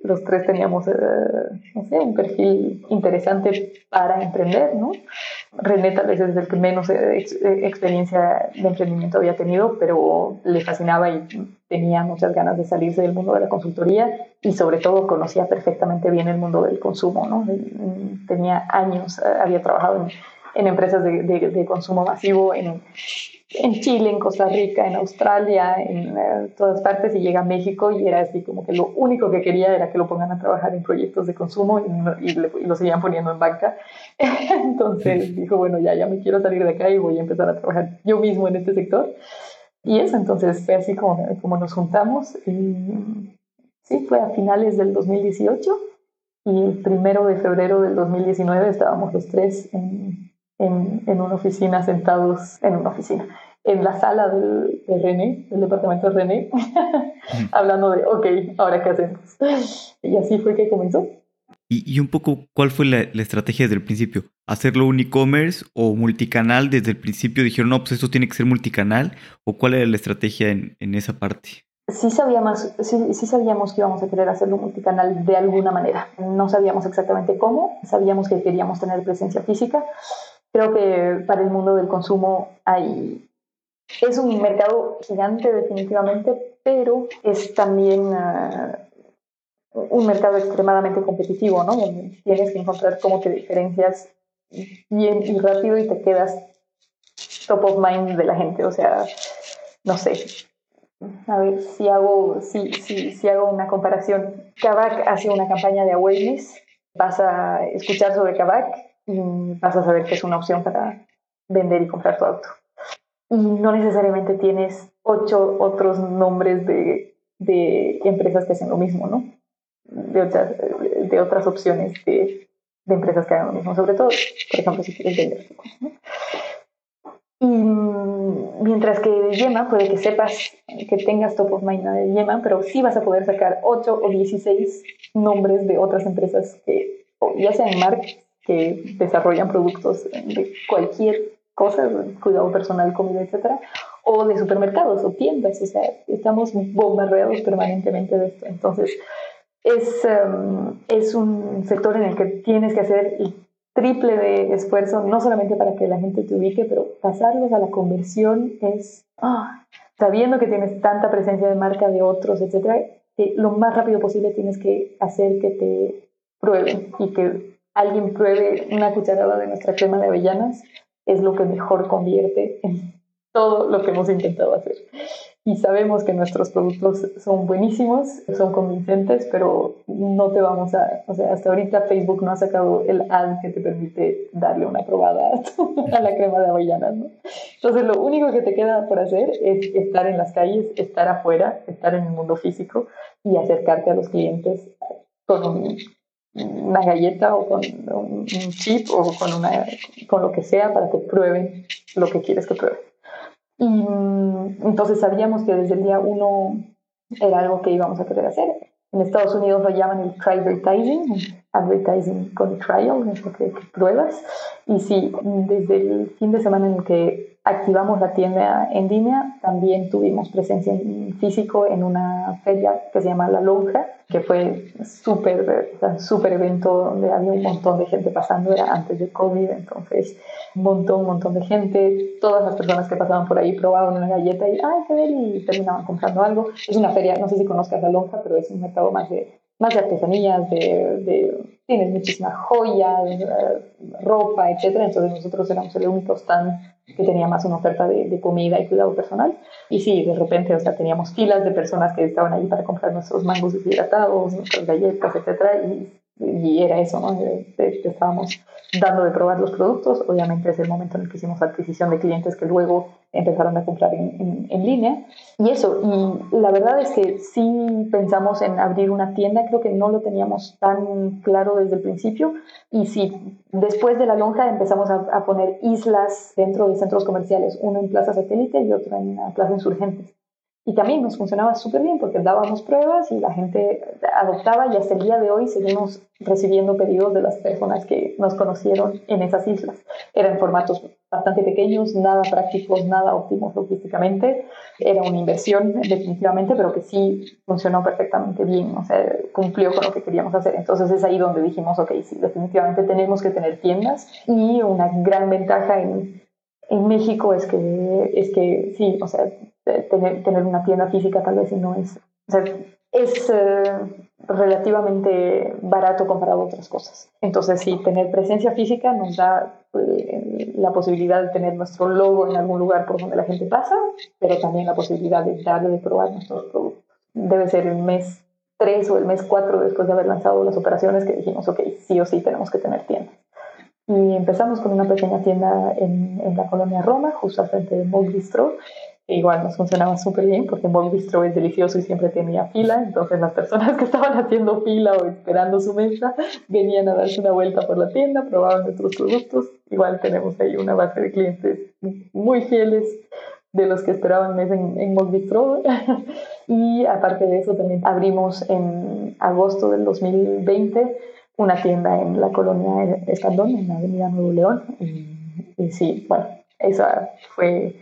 Los tres teníamos, eh, no sé, un perfil interesante para emprender, ¿no? René tal vez es el que menos eh, eh, experiencia de emprendimiento había tenido, pero le fascinaba y tenía muchas ganas de salirse del mundo de la consultoría y sobre todo conocía perfectamente bien el mundo del consumo. ¿no? Tenía años, eh, había trabajado en, empresas de, de, consumo masivo en, en Chile, en Costa Rica, en Australia, en uh, todas partes y llega a México y era así como que lo único que quería era que lo pongan a trabajar en proyectos de consumo y, y, le, y lo seguían poniendo en banca. Entonces dijo, bueno, ya, ya me quiero salir de acá y voy a empezar a trabajar yo mismo en este sector. Y eso, entonces fue así como, como nos juntamos. Y sí, fue a finales del 2018 y el primero de febrero del 2019 estábamos los tres en, en, en, una oficina, sentados en una oficina, en la sala del, de René, del departamento de René, hablando de, ok, ahora qué hacemos. Y así fue que comenzó. Y, y un poco, ¿cuál fue la, la, estrategia desde el principio? ¿Hacerlo un e-commerce o multicanal? Desde el principio dijeron, no, pues esto tiene que ser multicanal. ¿O cuál era la estrategia en, en esa parte? Sí sabíamos, sí, sí sabíamos que íbamos a querer hacerlo multicanal de alguna manera. No sabíamos exactamente cómo, sabíamos que queríamos tener presencia física, Creo que para el mundo del consumo hay, es un mercado gigante definitivamente, pero es también uh, un mercado extremadamente competitivo, ¿no? Tienes que encontrar cómo te diferencias bien y rápido y te quedas top of mind de la gente. O sea, no sé, a ver si hago, si, si, si hago una comparación. Kavak hace una campaña de awareness, vas a escuchar sobre Kavak vas a saber que es una opción para vender y comprar tu auto. Y no necesariamente tienes ocho otros nombres de, de empresas que hacen lo mismo, ¿no? De otras, de otras opciones de, de empresas que hagan lo mismo, sobre todo, por ejemplo, si quieres vender ¿no? Y mientras que Yema puede que sepas que tengas top of mind de Yema, pero sí vas a poder sacar 8 o 16 nombres de otras empresas que, ya sean marcas que desarrollan productos de cualquier cosa, cuidado personal, comida, etcétera, o de supermercados o tiendas. O sea, estamos bombardeados permanentemente de esto. Entonces, es, um, es un sector en el que tienes que hacer triple de esfuerzo, no solamente para que la gente te ubique, pero pasarlos a la conversión es, ah, sabiendo que tienes tanta presencia de marca de otros, etcétera, que lo más rápido posible tienes que hacer que te prueben y que alguien pruebe una cucharada de nuestra crema de avellanas es lo que mejor convierte en todo lo que hemos intentado hacer y sabemos que nuestros productos son buenísimos, son convincentes, pero no te vamos a, o sea, hasta ahorita Facebook no ha sacado el ad que te permite darle una probada a la crema de avellanas, ¿no? Entonces lo único que te queda por hacer es estar en las calles, estar afuera, estar en el mundo físico y acercarte a los clientes con una galleta o con un chip o con, una, con lo que sea para que prueben lo que quieres que prueben. Y mm, entonces sabíamos que desde el día uno era algo que íbamos a querer hacer. En Estados Unidos lo llaman el advertising, advertising con trial, es lo que, pruebas. Y sí, desde el fin de semana en que activamos la tienda en línea, también tuvimos presencia en físico en una feria que se llama La Lonja, que fue súper, súper evento donde había un montón de gente pasando, era antes de COVID, entonces un montón, un montón de gente, todas las personas que pasaban por ahí probaban una galleta y, ay, qué ver, y terminaban comprando algo. Es una feria, no sé si conozcas La Lonja, pero es un mercado más de, más de artesanías, de, de tienes muchísimas joyas, ropa, etcétera. Entonces nosotros éramos el único stand que tenía más una oferta de, de, comida y cuidado personal. Y sí, de repente, o sea, teníamos filas de personas que estaban ahí para comprar nuestros mangos deshidratados, nuestras galletas, etcétera, y, y era eso, ¿no? Estábamos dando de probar los productos. Obviamente es el momento en el que hicimos adquisición de clientes que luego empezaron a comprar en, en, línea. Y eso, y la verdad es que sí pensamos en abrir una tienda, creo que no lo teníamos tan claro desde el principio. Y sí, después de la lonja empezamos a, a poner islas dentro de centros comerciales, uno en Plaza Satélite y otro en Plaza Insurgentes. Y también nos funcionaba súper bien porque dábamos pruebas y la gente adoptaba y hasta el día de hoy seguimos recibiendo pedidos de las personas que nos conocieron en esas islas. Eran formatos bastante pequeños, nada prácticos, nada óptimos logísticamente. Era una inversión definitivamente, pero que sí funcionó perfectamente bien, o sea, cumplió con lo que queríamos hacer. Entonces es ahí donde dijimos, ok, sí, definitivamente tenemos que tener tiendas y una gran ventaja en, en México es que, es que sí, o sea, tener, tener una tienda física tal vez no es, o sea, es eh, relativamente barato comparado a otras cosas. Entonces, sí, tener presencia física nos da eh, la posibilidad de tener nuestro logo en algún lugar por donde la gente pasa, pero también la posibilidad de darle de probar nuestros productos. Debe ser el mes 3 o el mes 4 después de haber lanzado las operaciones que dijimos, ok, sí o sí tenemos que tener tienda. Y empezamos con una pequeña tienda en, en la colonia Roma, justo al frente de Mold Bistro, igual nos funcionaba súper bien porque Mold Bistro es delicioso y siempre tenía fila, entonces las personas que estaban haciendo fila o esperando su mesa venían a darse una vuelta por la tienda, probaban nuestros productos, igual tenemos ahí una base de clientes muy fieles de los que esperaban mes en, en Bistro. Y aparte de eso también abrimos en agosto del 2020 una tienda en la colonia Escandón, en la avenida Nuevo León. Y, y sí, bueno, esa fue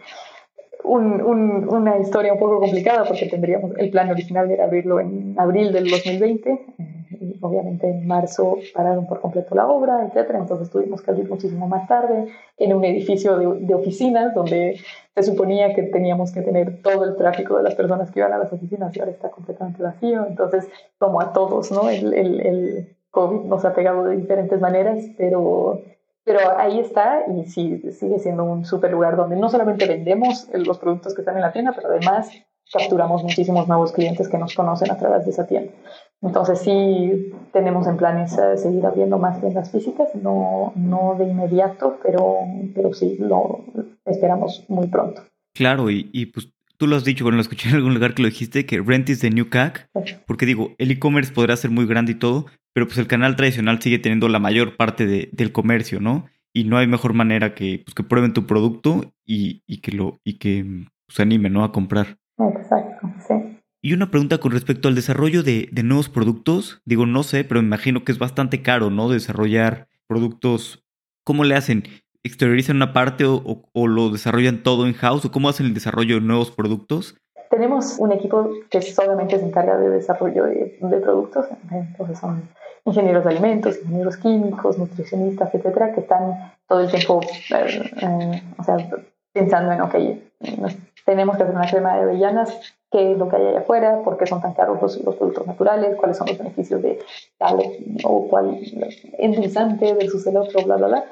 un, una historia un poco complicada porque tendríamos el plan original era abrirlo en abril del 2020 eh, y obviamente en marzo pararon por completo la obra, etcétera, entonces tuvimos que abrir muchísimo más tarde en un edificio de, de, oficinas donde se suponía que teníamos que tener todo el tráfico de las personas que iban a las oficinas y ahora está completamente vacío, entonces como a todos, ¿no? El, el, el COVID nos ha pegado de diferentes maneras, pero pero ahí está y sí, sigue siendo un súper lugar donde no solamente vendemos los productos que están en la tienda, pero además capturamos muchísimos nuevos clientes que nos conocen a través de esa tienda. Entonces sí tenemos en planes eh, seguir abriendo más tiendas físicas, no, no de inmediato, pero, pero sí lo esperamos muy pronto. Claro, y, y pues tú lo has dicho, bueno, lo escuché en algún lugar que lo dijiste, que rent is the new CAC, porque digo, el e-commerce podrá ser muy grande y todo, pero pues el canal tradicional sigue teniendo la mayor parte de, del comercio, ¿no? Y no hay mejor manera que, pues, que prueben tu producto y, y que lo y que pues, se animen, ¿no? A comprar. Exacto, sí. Y una pregunta con respecto al desarrollo de, de, nuevos productos. Digo, no sé, pero me imagino que es bastante caro, ¿no? Desarrollar productos. ¿Cómo le hacen? ¿Exteriorizan una parte o, o, lo desarrollan todo in-house? ¿O cómo hacen el desarrollo de nuevos productos? Tenemos un equipo que solamente se encarga de desarrollo de, de productos. Entonces son ingenieros de alimentos, ingenieros químicos, nutricionistas, etcétera, que están todo el tiempo eh, eh, o sea, pensando en, ok, tenemos que hacer una crema de avellanas, qué es lo que hay allá afuera, por qué son tan caros los, productos naturales, cuáles son los beneficios de tal o cuál endulzante versus el otro, bla, bla, bla.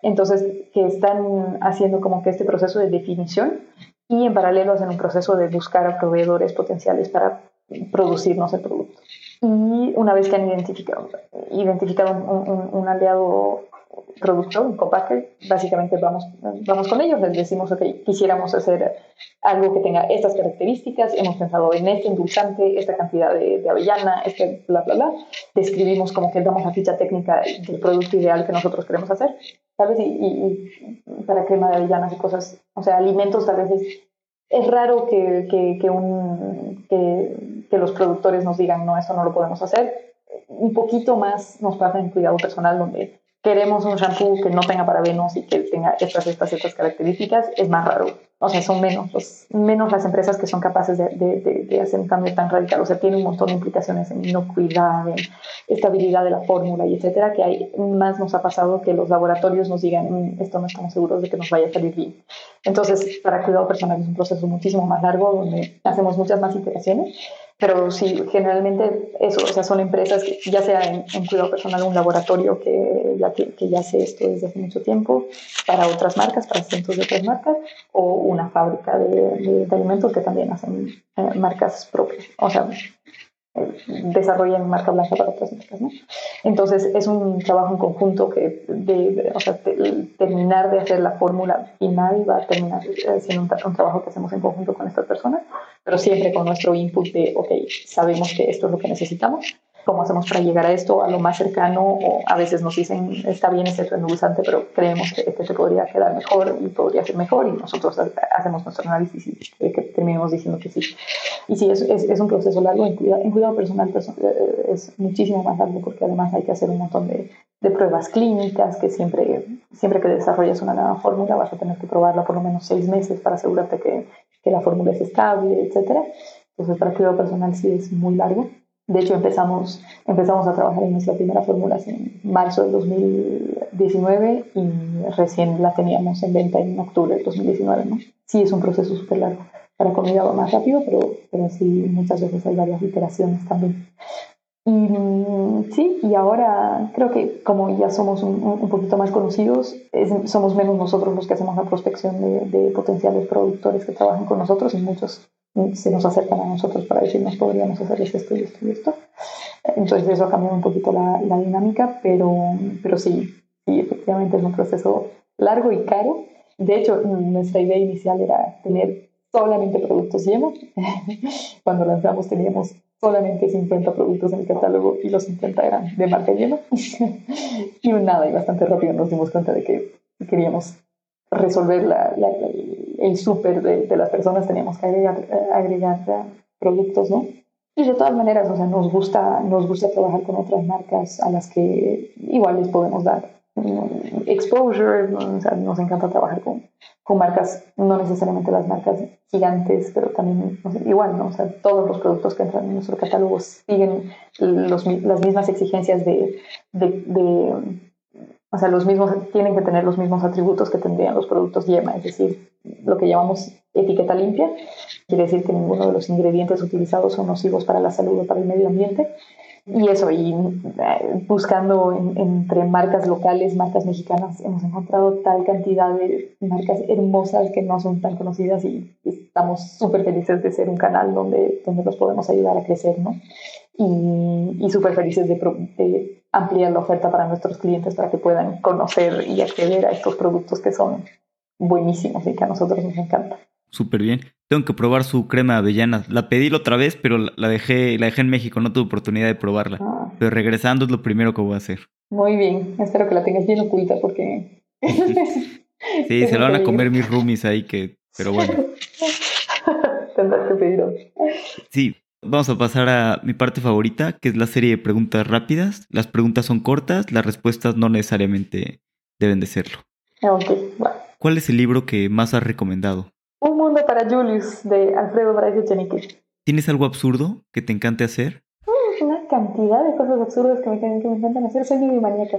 Entonces, que están haciendo como que este proceso de definición y en paralelo hacen un proceso de buscar a proveedores potenciales para producirnos el producto. Y una vez que han identificado, identificado un, un, un aliado productor, un copacker, básicamente vamos, vamos con ellos, les decimos, ok, quisiéramos hacer algo que tenga estas características, hemos pensado en este endulzante, esta cantidad de, de avellana, este bla, bla, bla, describimos como que damos la ficha técnica del producto ideal que nosotros queremos hacer, ¿sabes? Y, y, y para crema de avellanas y cosas, o sea, alimentos tal vez es, es raro que, que, que, un, que, que los productores nos digan, no, eso no lo podemos hacer, un poquito más nos pasa en cuidado personal donde queremos un shampoo que no tenga parabenos y que tenga estas, estas, estas características, es más raro. O sea, son menos, los, menos las empresas que son capaces de, de, de, hacer un cambio tan radical. O sea, tiene un montón de implicaciones en inocuidad, en estabilidad de la fórmula y etcétera, que hay, más nos ha pasado que los laboratorios nos digan, mm, esto no estamos seguros de que nos vaya a salir bien. Entonces, para cuidado personal es un proceso muchísimo más largo, donde hacemos muchas más iteraciones pero sí, generalmente eso, o sea, son empresas, ya sea en, cuidado personal, un laboratorio que ya, que, ya hace esto desde hace mucho tiempo, para otras marcas, para cientos de otras marcas, o una fábrica de, de, de alimentos que también hacen eh, marcas propias, o sea, desarrollan marca blanca para otras marcas, ¿no? Entonces es un trabajo en conjunto que de, de, o sea, de, terminar de hacer la fórmula final va a terminar siendo un, un, trabajo que hacemos en conjunto con estas personas, pero siempre con nuestro input de, ok, sabemos que esto es lo que necesitamos, cómo hacemos para llegar a esto, a lo más cercano, o a veces nos dicen, está bien este endulzante, pero creemos que este se podría quedar mejor y podría ser mejor, y nosotros hacemos nuestro análisis y que terminemos diciendo que sí. Y sí, es, es, es un proceso largo, en cuidado, en cuidado personal pues, es muchísimo más largo porque además hay que hacer un montón de, de pruebas clínicas, que siempre, siempre que desarrollas una nueva fórmula vas a tener que probarla por lo menos seis meses para asegurarte que, que la fórmula es estable, etc. Entonces, para cuidado personal sí es muy largo. De hecho, empezamos, empezamos a trabajar en nuestra primera fórmula en marzo del 2019 y recién la teníamos en venta en octubre del 2019, ¿no? Sí, es un proceso súper largo. Para comida va más rápido, pero, pero sí, muchas veces hay varias iteraciones también. Y sí, y ahora creo que como ya somos un, un poquito más conocidos, somos menos nosotros los que hacemos la prospección de, de potenciales productores que trabajan con nosotros y muchos se nos acercan a nosotros para decirnos podríamos hacer esto y esto y esto. Entonces eso ha cambiado un poquito la, la dinámica, pero, pero sí, sí, efectivamente es un proceso largo y caro. De hecho, nuestra idea inicial era tener solamente productos Yema. Cuando lanzamos teníamos solamente 50 productos en el catálogo y los 50 eran de marca Yema. y nada, y bastante rápido nos dimos cuenta de que queríamos resolver la, la, el súper de, de, las personas, teníamos que agregar, agregar productos, ¿no? Y de todas maneras, o sea, nos gusta, nos gusta trabajar con otras marcas a las que igual les podemos dar exposure, o sea, nos encanta trabajar con, con marcas, no necesariamente las marcas gigantes, pero también igual, ¿no? O sea, todos los productos que entran en nuestro catálogo siguen los, las mismas exigencias de, de, de o sea, los mismos, tienen que tener los mismos atributos que tendrían los productos yema, es decir, lo que llamamos etiqueta limpia, quiere decir que ninguno de los ingredientes utilizados son nocivos para la salud o para el medio ambiente. y eso, y eh, buscando entre marcas locales, marcas mexicanas, hemos encontrado tal cantidad de marcas hermosas que no son tan conocidas y estamos súper felices de ser un canal donde, donde los podemos ayudar a crecer, ¿no? Y, y súper felices de, de ampliar la oferta para nuestros clientes para que puedan conocer y acceder a estos productos que son buenísimos y que a nosotros nos encantan. Súper bien. Tengo que probar su crema de avellana. La pedí la otra vez, pero la dejé, la dejé en México, no tuve oportunidad de probarla. Ah. Pero regresando es lo primero que voy a hacer. Muy bien, espero que la tengas bien oculta porque... sí, se la van a comer mis roomies ahí, que... pero bueno. Tendrás que pedirlo. Sí, vamos a pasar a mi parte favorita, que es la serie de preguntas rápidas. Las preguntas son cortas, las respuestas no necesariamente deben de serlo. Ok, bueno. ¿Cuál es el libro que más has recomendado? Un mundo para Julius de Alfredo Bryce Echenique. ¿Tienes algo absurdo que te encante hacer? Mm, una cantidad de cosas absurdas que me, que me encantan hacer. Soy muy maníaca.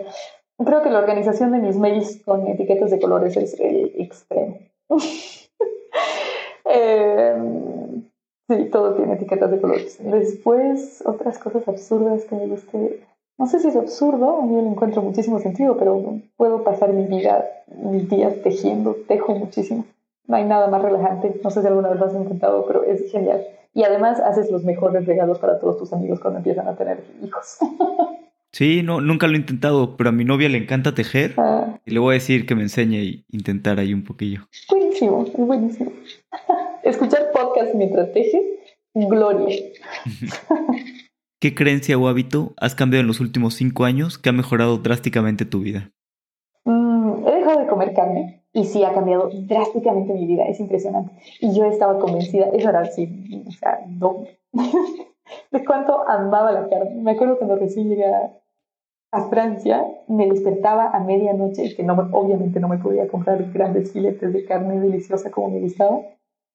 Creo que la organización de mis mails con etiquetas de colores es el extremo. eh, sí, todo tiene etiquetas de colores. Después, otras cosas absurdas que me guste. No sé si es absurdo, a mí le encuentro muchísimo sentido, pero puedo pasar mi vida, mis días tejiendo, tejo muchísimo. No hay nada más relajante. No sé si alguna vez lo has intentado, pero es genial. Y además haces los mejores regalos para todos tus amigos cuando empiezan a tener hijos. Sí, no, nunca lo he intentado, pero a mi novia le encanta tejer ah. y le voy a decir que me enseñe y intentar ahí un poquillo. Buenísimo, es buenísimo. Escuchar podcast mientras tejes, gloria. ¿Qué creencia o hábito has cambiado en los últimos cinco años que ha mejorado drásticamente tu vida? Mm, he dejado de comer carne y sí ha cambiado drásticamente mi vida, es impresionante. Y yo estaba convencida, eso era así, o sea, no, de cuánto amaba la carne. Me acuerdo cuando recién llegué a, Francia, me despertaba a medianoche, que no, obviamente no me podía comprar grandes filetes de carne deliciosa como me gustaba.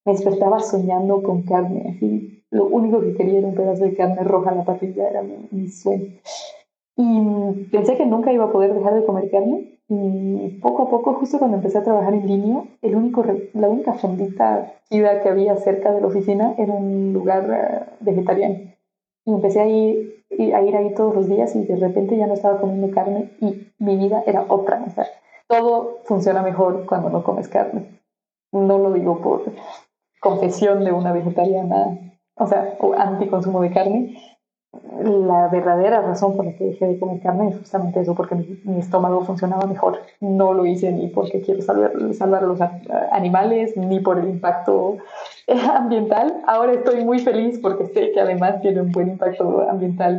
Me despertaba soñando con carne, así. Lo único que quería era un pedazo de carne roja en la parrilla, era mi, mi sueño. Y pensé que nunca iba a poder dejar de comer carne, y poco a poco, justo cuando empecé a trabajar en línea, el único, la única fondita que había cerca de la oficina era un lugar eh, vegetariano. Y empecé a ir, a ir ahí todos los días y de repente ya no estaba comiendo carne y mi vida era otra. O sea, todo funciona mejor cuando no comes carne. No lo digo por confesión de una vegetariana, o sea, o anticonsumo de carne, la verdadera razón por la que dejé de comer carne es justamente eso, porque mi, estómago funcionaba mejor. No lo hice ni porque quiero salvar, salvar a los animales, ni por el impacto ambiental. Ahora estoy muy feliz porque sé que además tiene un buen impacto ambiental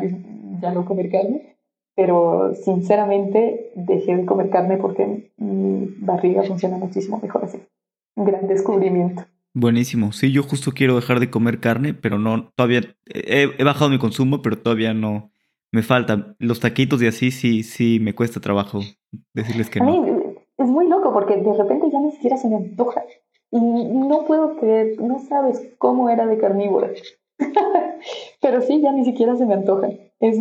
ya no comer carne, pero sinceramente dejé de comer carne porque mi barriga funciona muchísimo mejor así. Un gran descubrimiento. Buenísimo. Sí, yo justo quiero dejar de comer carne, pero no, todavía he, bajado mi consumo, pero todavía no me falta. Los taquitos y así sí, sí me cuesta trabajo decirles que no. es muy loco porque de repente ya ni siquiera se me antoja. Y no puedo creer, no sabes cómo era de carnívora. pero sí, ya ni siquiera se me antoja. Es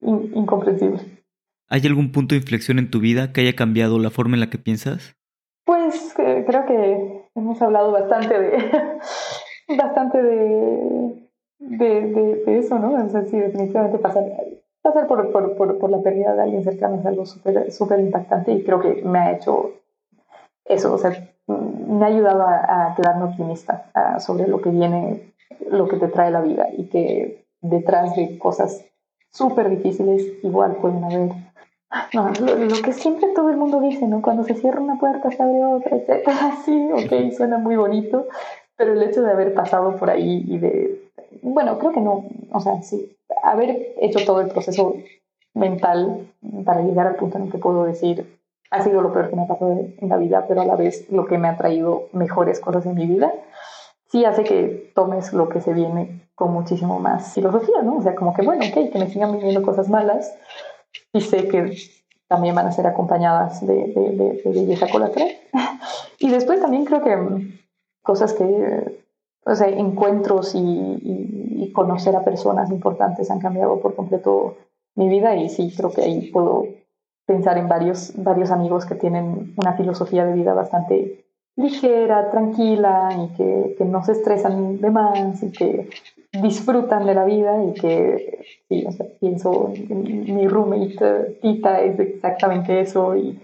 incomprensible. ¿Hay algún punto de inflexión en tu vida que haya cambiado la forma en la que piensas? Pues creo que hemos hablado bastante de bastante de, de, eso, ¿no? O sea, sí, definitivamente pasar, pasar por, por, por, por la pérdida de alguien cercano es algo súper súper impactante y creo que me ha hecho eso, o sea, me ha ayudado a quedarme optimista sobre lo que viene, lo que te trae la vida y que detrás de cosas súper difíciles igual pueden haber no, lo, que siempre todo el mundo dice, ¿no? Cuando se cierra una puerta se abre otra, etc. Sí, ok, suena muy bonito, pero el hecho de haber pasado por ahí y de, bueno, creo que no, o sea, sí, haber hecho todo el proceso mental para llegar al punto en el que puedo decir, ha sido lo peor que me ha pasado en la vida, pero a la vez lo que me ha traído mejores cosas en mi vida, sí hace que tomes lo que se viene con muchísimo más filosofía, ¿no? O sea, como que, bueno, ok, que me sigan viniendo cosas malas, y sé que también van a ser acompañadas de, de, de, belleza colateral. y después también creo que cosas que, o sea, encuentros y, y, conocer a personas importantes han cambiado por completo mi vida y sí, creo que ahí puedo pensar en varios, varios amigos que tienen una filosofía de vida bastante ligera, tranquila y que, que no se estresan de más y que disfrutan de la vida y que, sí, o sea, pienso, mi roommate Tita es exactamente eso y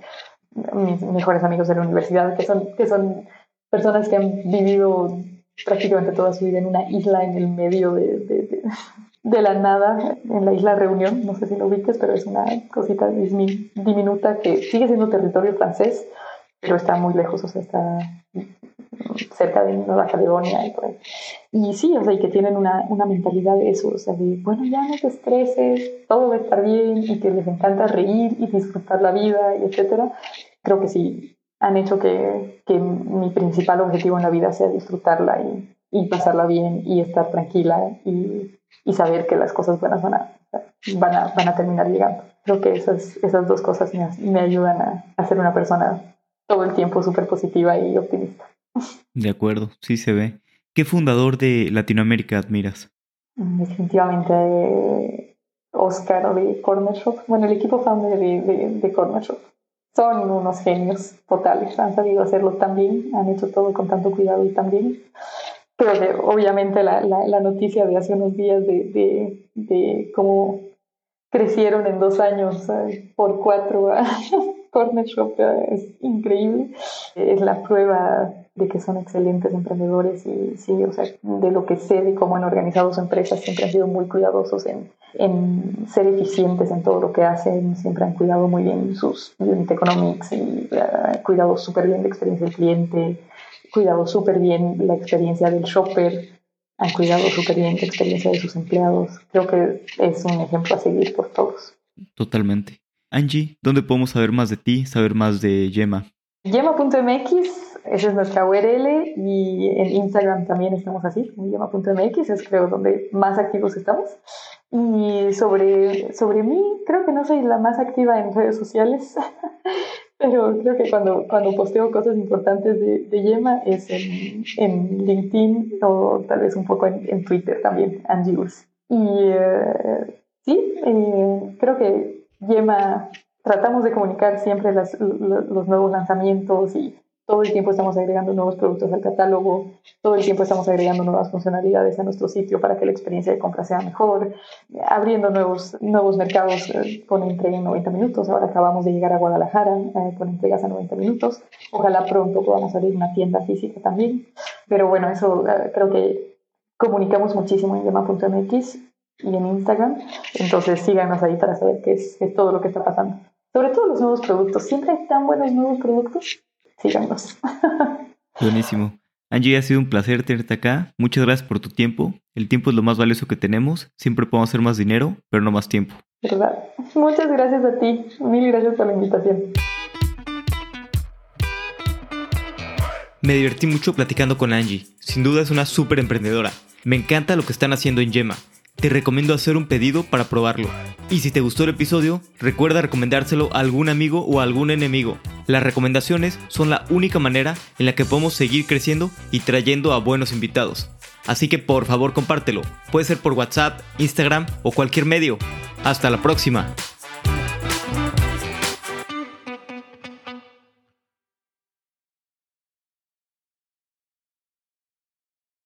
mis mejores amigos de la universidad, que son, que son personas que han vivido prácticamente toda su vida en una isla en el medio de, de, de, la nada, en la isla Reunión, no sé si lo ubiques, pero es una cosita diminuta que sigue siendo territorio francés, pero está muy lejos, o sea, está cerca de Nueva Caledonia y por ahí. Y sí, o sea, y que tienen una, una mentalidad de eso, o sea, de, bueno, ya no te estreses, todo va a estar bien, y que les encanta reír y disfrutar la vida, y etcétera. Creo que sí, han hecho que, que mi principal objetivo en la vida sea disfrutarla y, y pasarla bien y estar tranquila y, y, saber que las cosas buenas van a, van a, van a terminar llegando. Creo que esas, esas dos cosas me, me ayudan a, a ser una persona todo el tiempo súper positiva y optimista. De acuerdo, sí se ve. ¿Qué fundador de Latinoamérica admiras? Definitivamente Oscar de Corner Shop. Bueno, el equipo founder de, de, de Corner. Son unos genios totales, han sabido hacerlo tan bien, han hecho todo con tanto cuidado y tan bien. Pero que obviamente la, la, la, noticia de hace unos días de, de, de cómo crecieron en dos años eh, por cuatro Corner Shop es increíble. Es la prueba de que son excelentes emprendedores y sí, o sea, de lo que sé de cómo han organizado su empresa, siempre han sido muy cuidadosos en, en ser eficientes en todo lo que hacen, siempre han cuidado muy bien sus unit economics y uh, cuidado súper bien la experiencia del cliente, cuidado súper bien la experiencia del shopper, han cuidado súper bien la experiencia de sus empleados. Creo que es un ejemplo a seguir por todos. Totalmente. Angie, ¿dónde podemos saber más de ti, saber más de Yema? Yema.mx, esa es nuestra URL y en Instagram también estamos así, yema.mx, es creo donde más activos estamos. Y sobre, sobre mí, creo que no soy la más activa en redes sociales, pero creo que cuando, cuando posteo cosas importantes de, de Yema es en, en, LinkedIn o tal vez un poco en, en Twitter también, Angie Y uh, sí, eh, creo que Yema, tratamos de comunicar siempre los nuevos lanzamientos y todo el tiempo estamos agregando nuevos productos al catálogo, todo el tiempo estamos agregando nuevas funcionalidades a nuestro sitio para que la experiencia de compra sea mejor, abriendo nuevos, nuevos mercados eh, con entrega en 90 minutos. Ahora acabamos de llegar a Guadalajara eh, con entregas a 90 minutos. Ojalá pronto podamos abrir una tienda física también. Pero bueno, eso eh, creo que comunicamos muchísimo en llama.mx y en Instagram. Entonces síganos ahí para saber qué es, qué es todo lo que está pasando. Sobre todo los nuevos productos. Siempre hay tan buenos nuevos productos. Síganos. Buenísimo. Angie, ha sido un placer tenerte acá. Muchas gracias por tu tiempo. El tiempo es lo más valioso que tenemos. Siempre podemos hacer más dinero, pero no más tiempo. ¿Verdad? Muchas gracias a ti. Mil gracias por la invitación. Me divertí mucho platicando con Angie. Sin duda es una súper emprendedora. Me encanta lo que están haciendo en Yema te recomiendo hacer un pedido para probarlo. Y si te gustó el episodio, recuerda recomendárselo a algún amigo o a algún enemigo. Las recomendaciones son la única manera en la que podemos seguir creciendo y trayendo a buenos invitados. Así que por favor compártelo. Puede ser por WhatsApp, Instagram o cualquier medio. Hasta la próxima.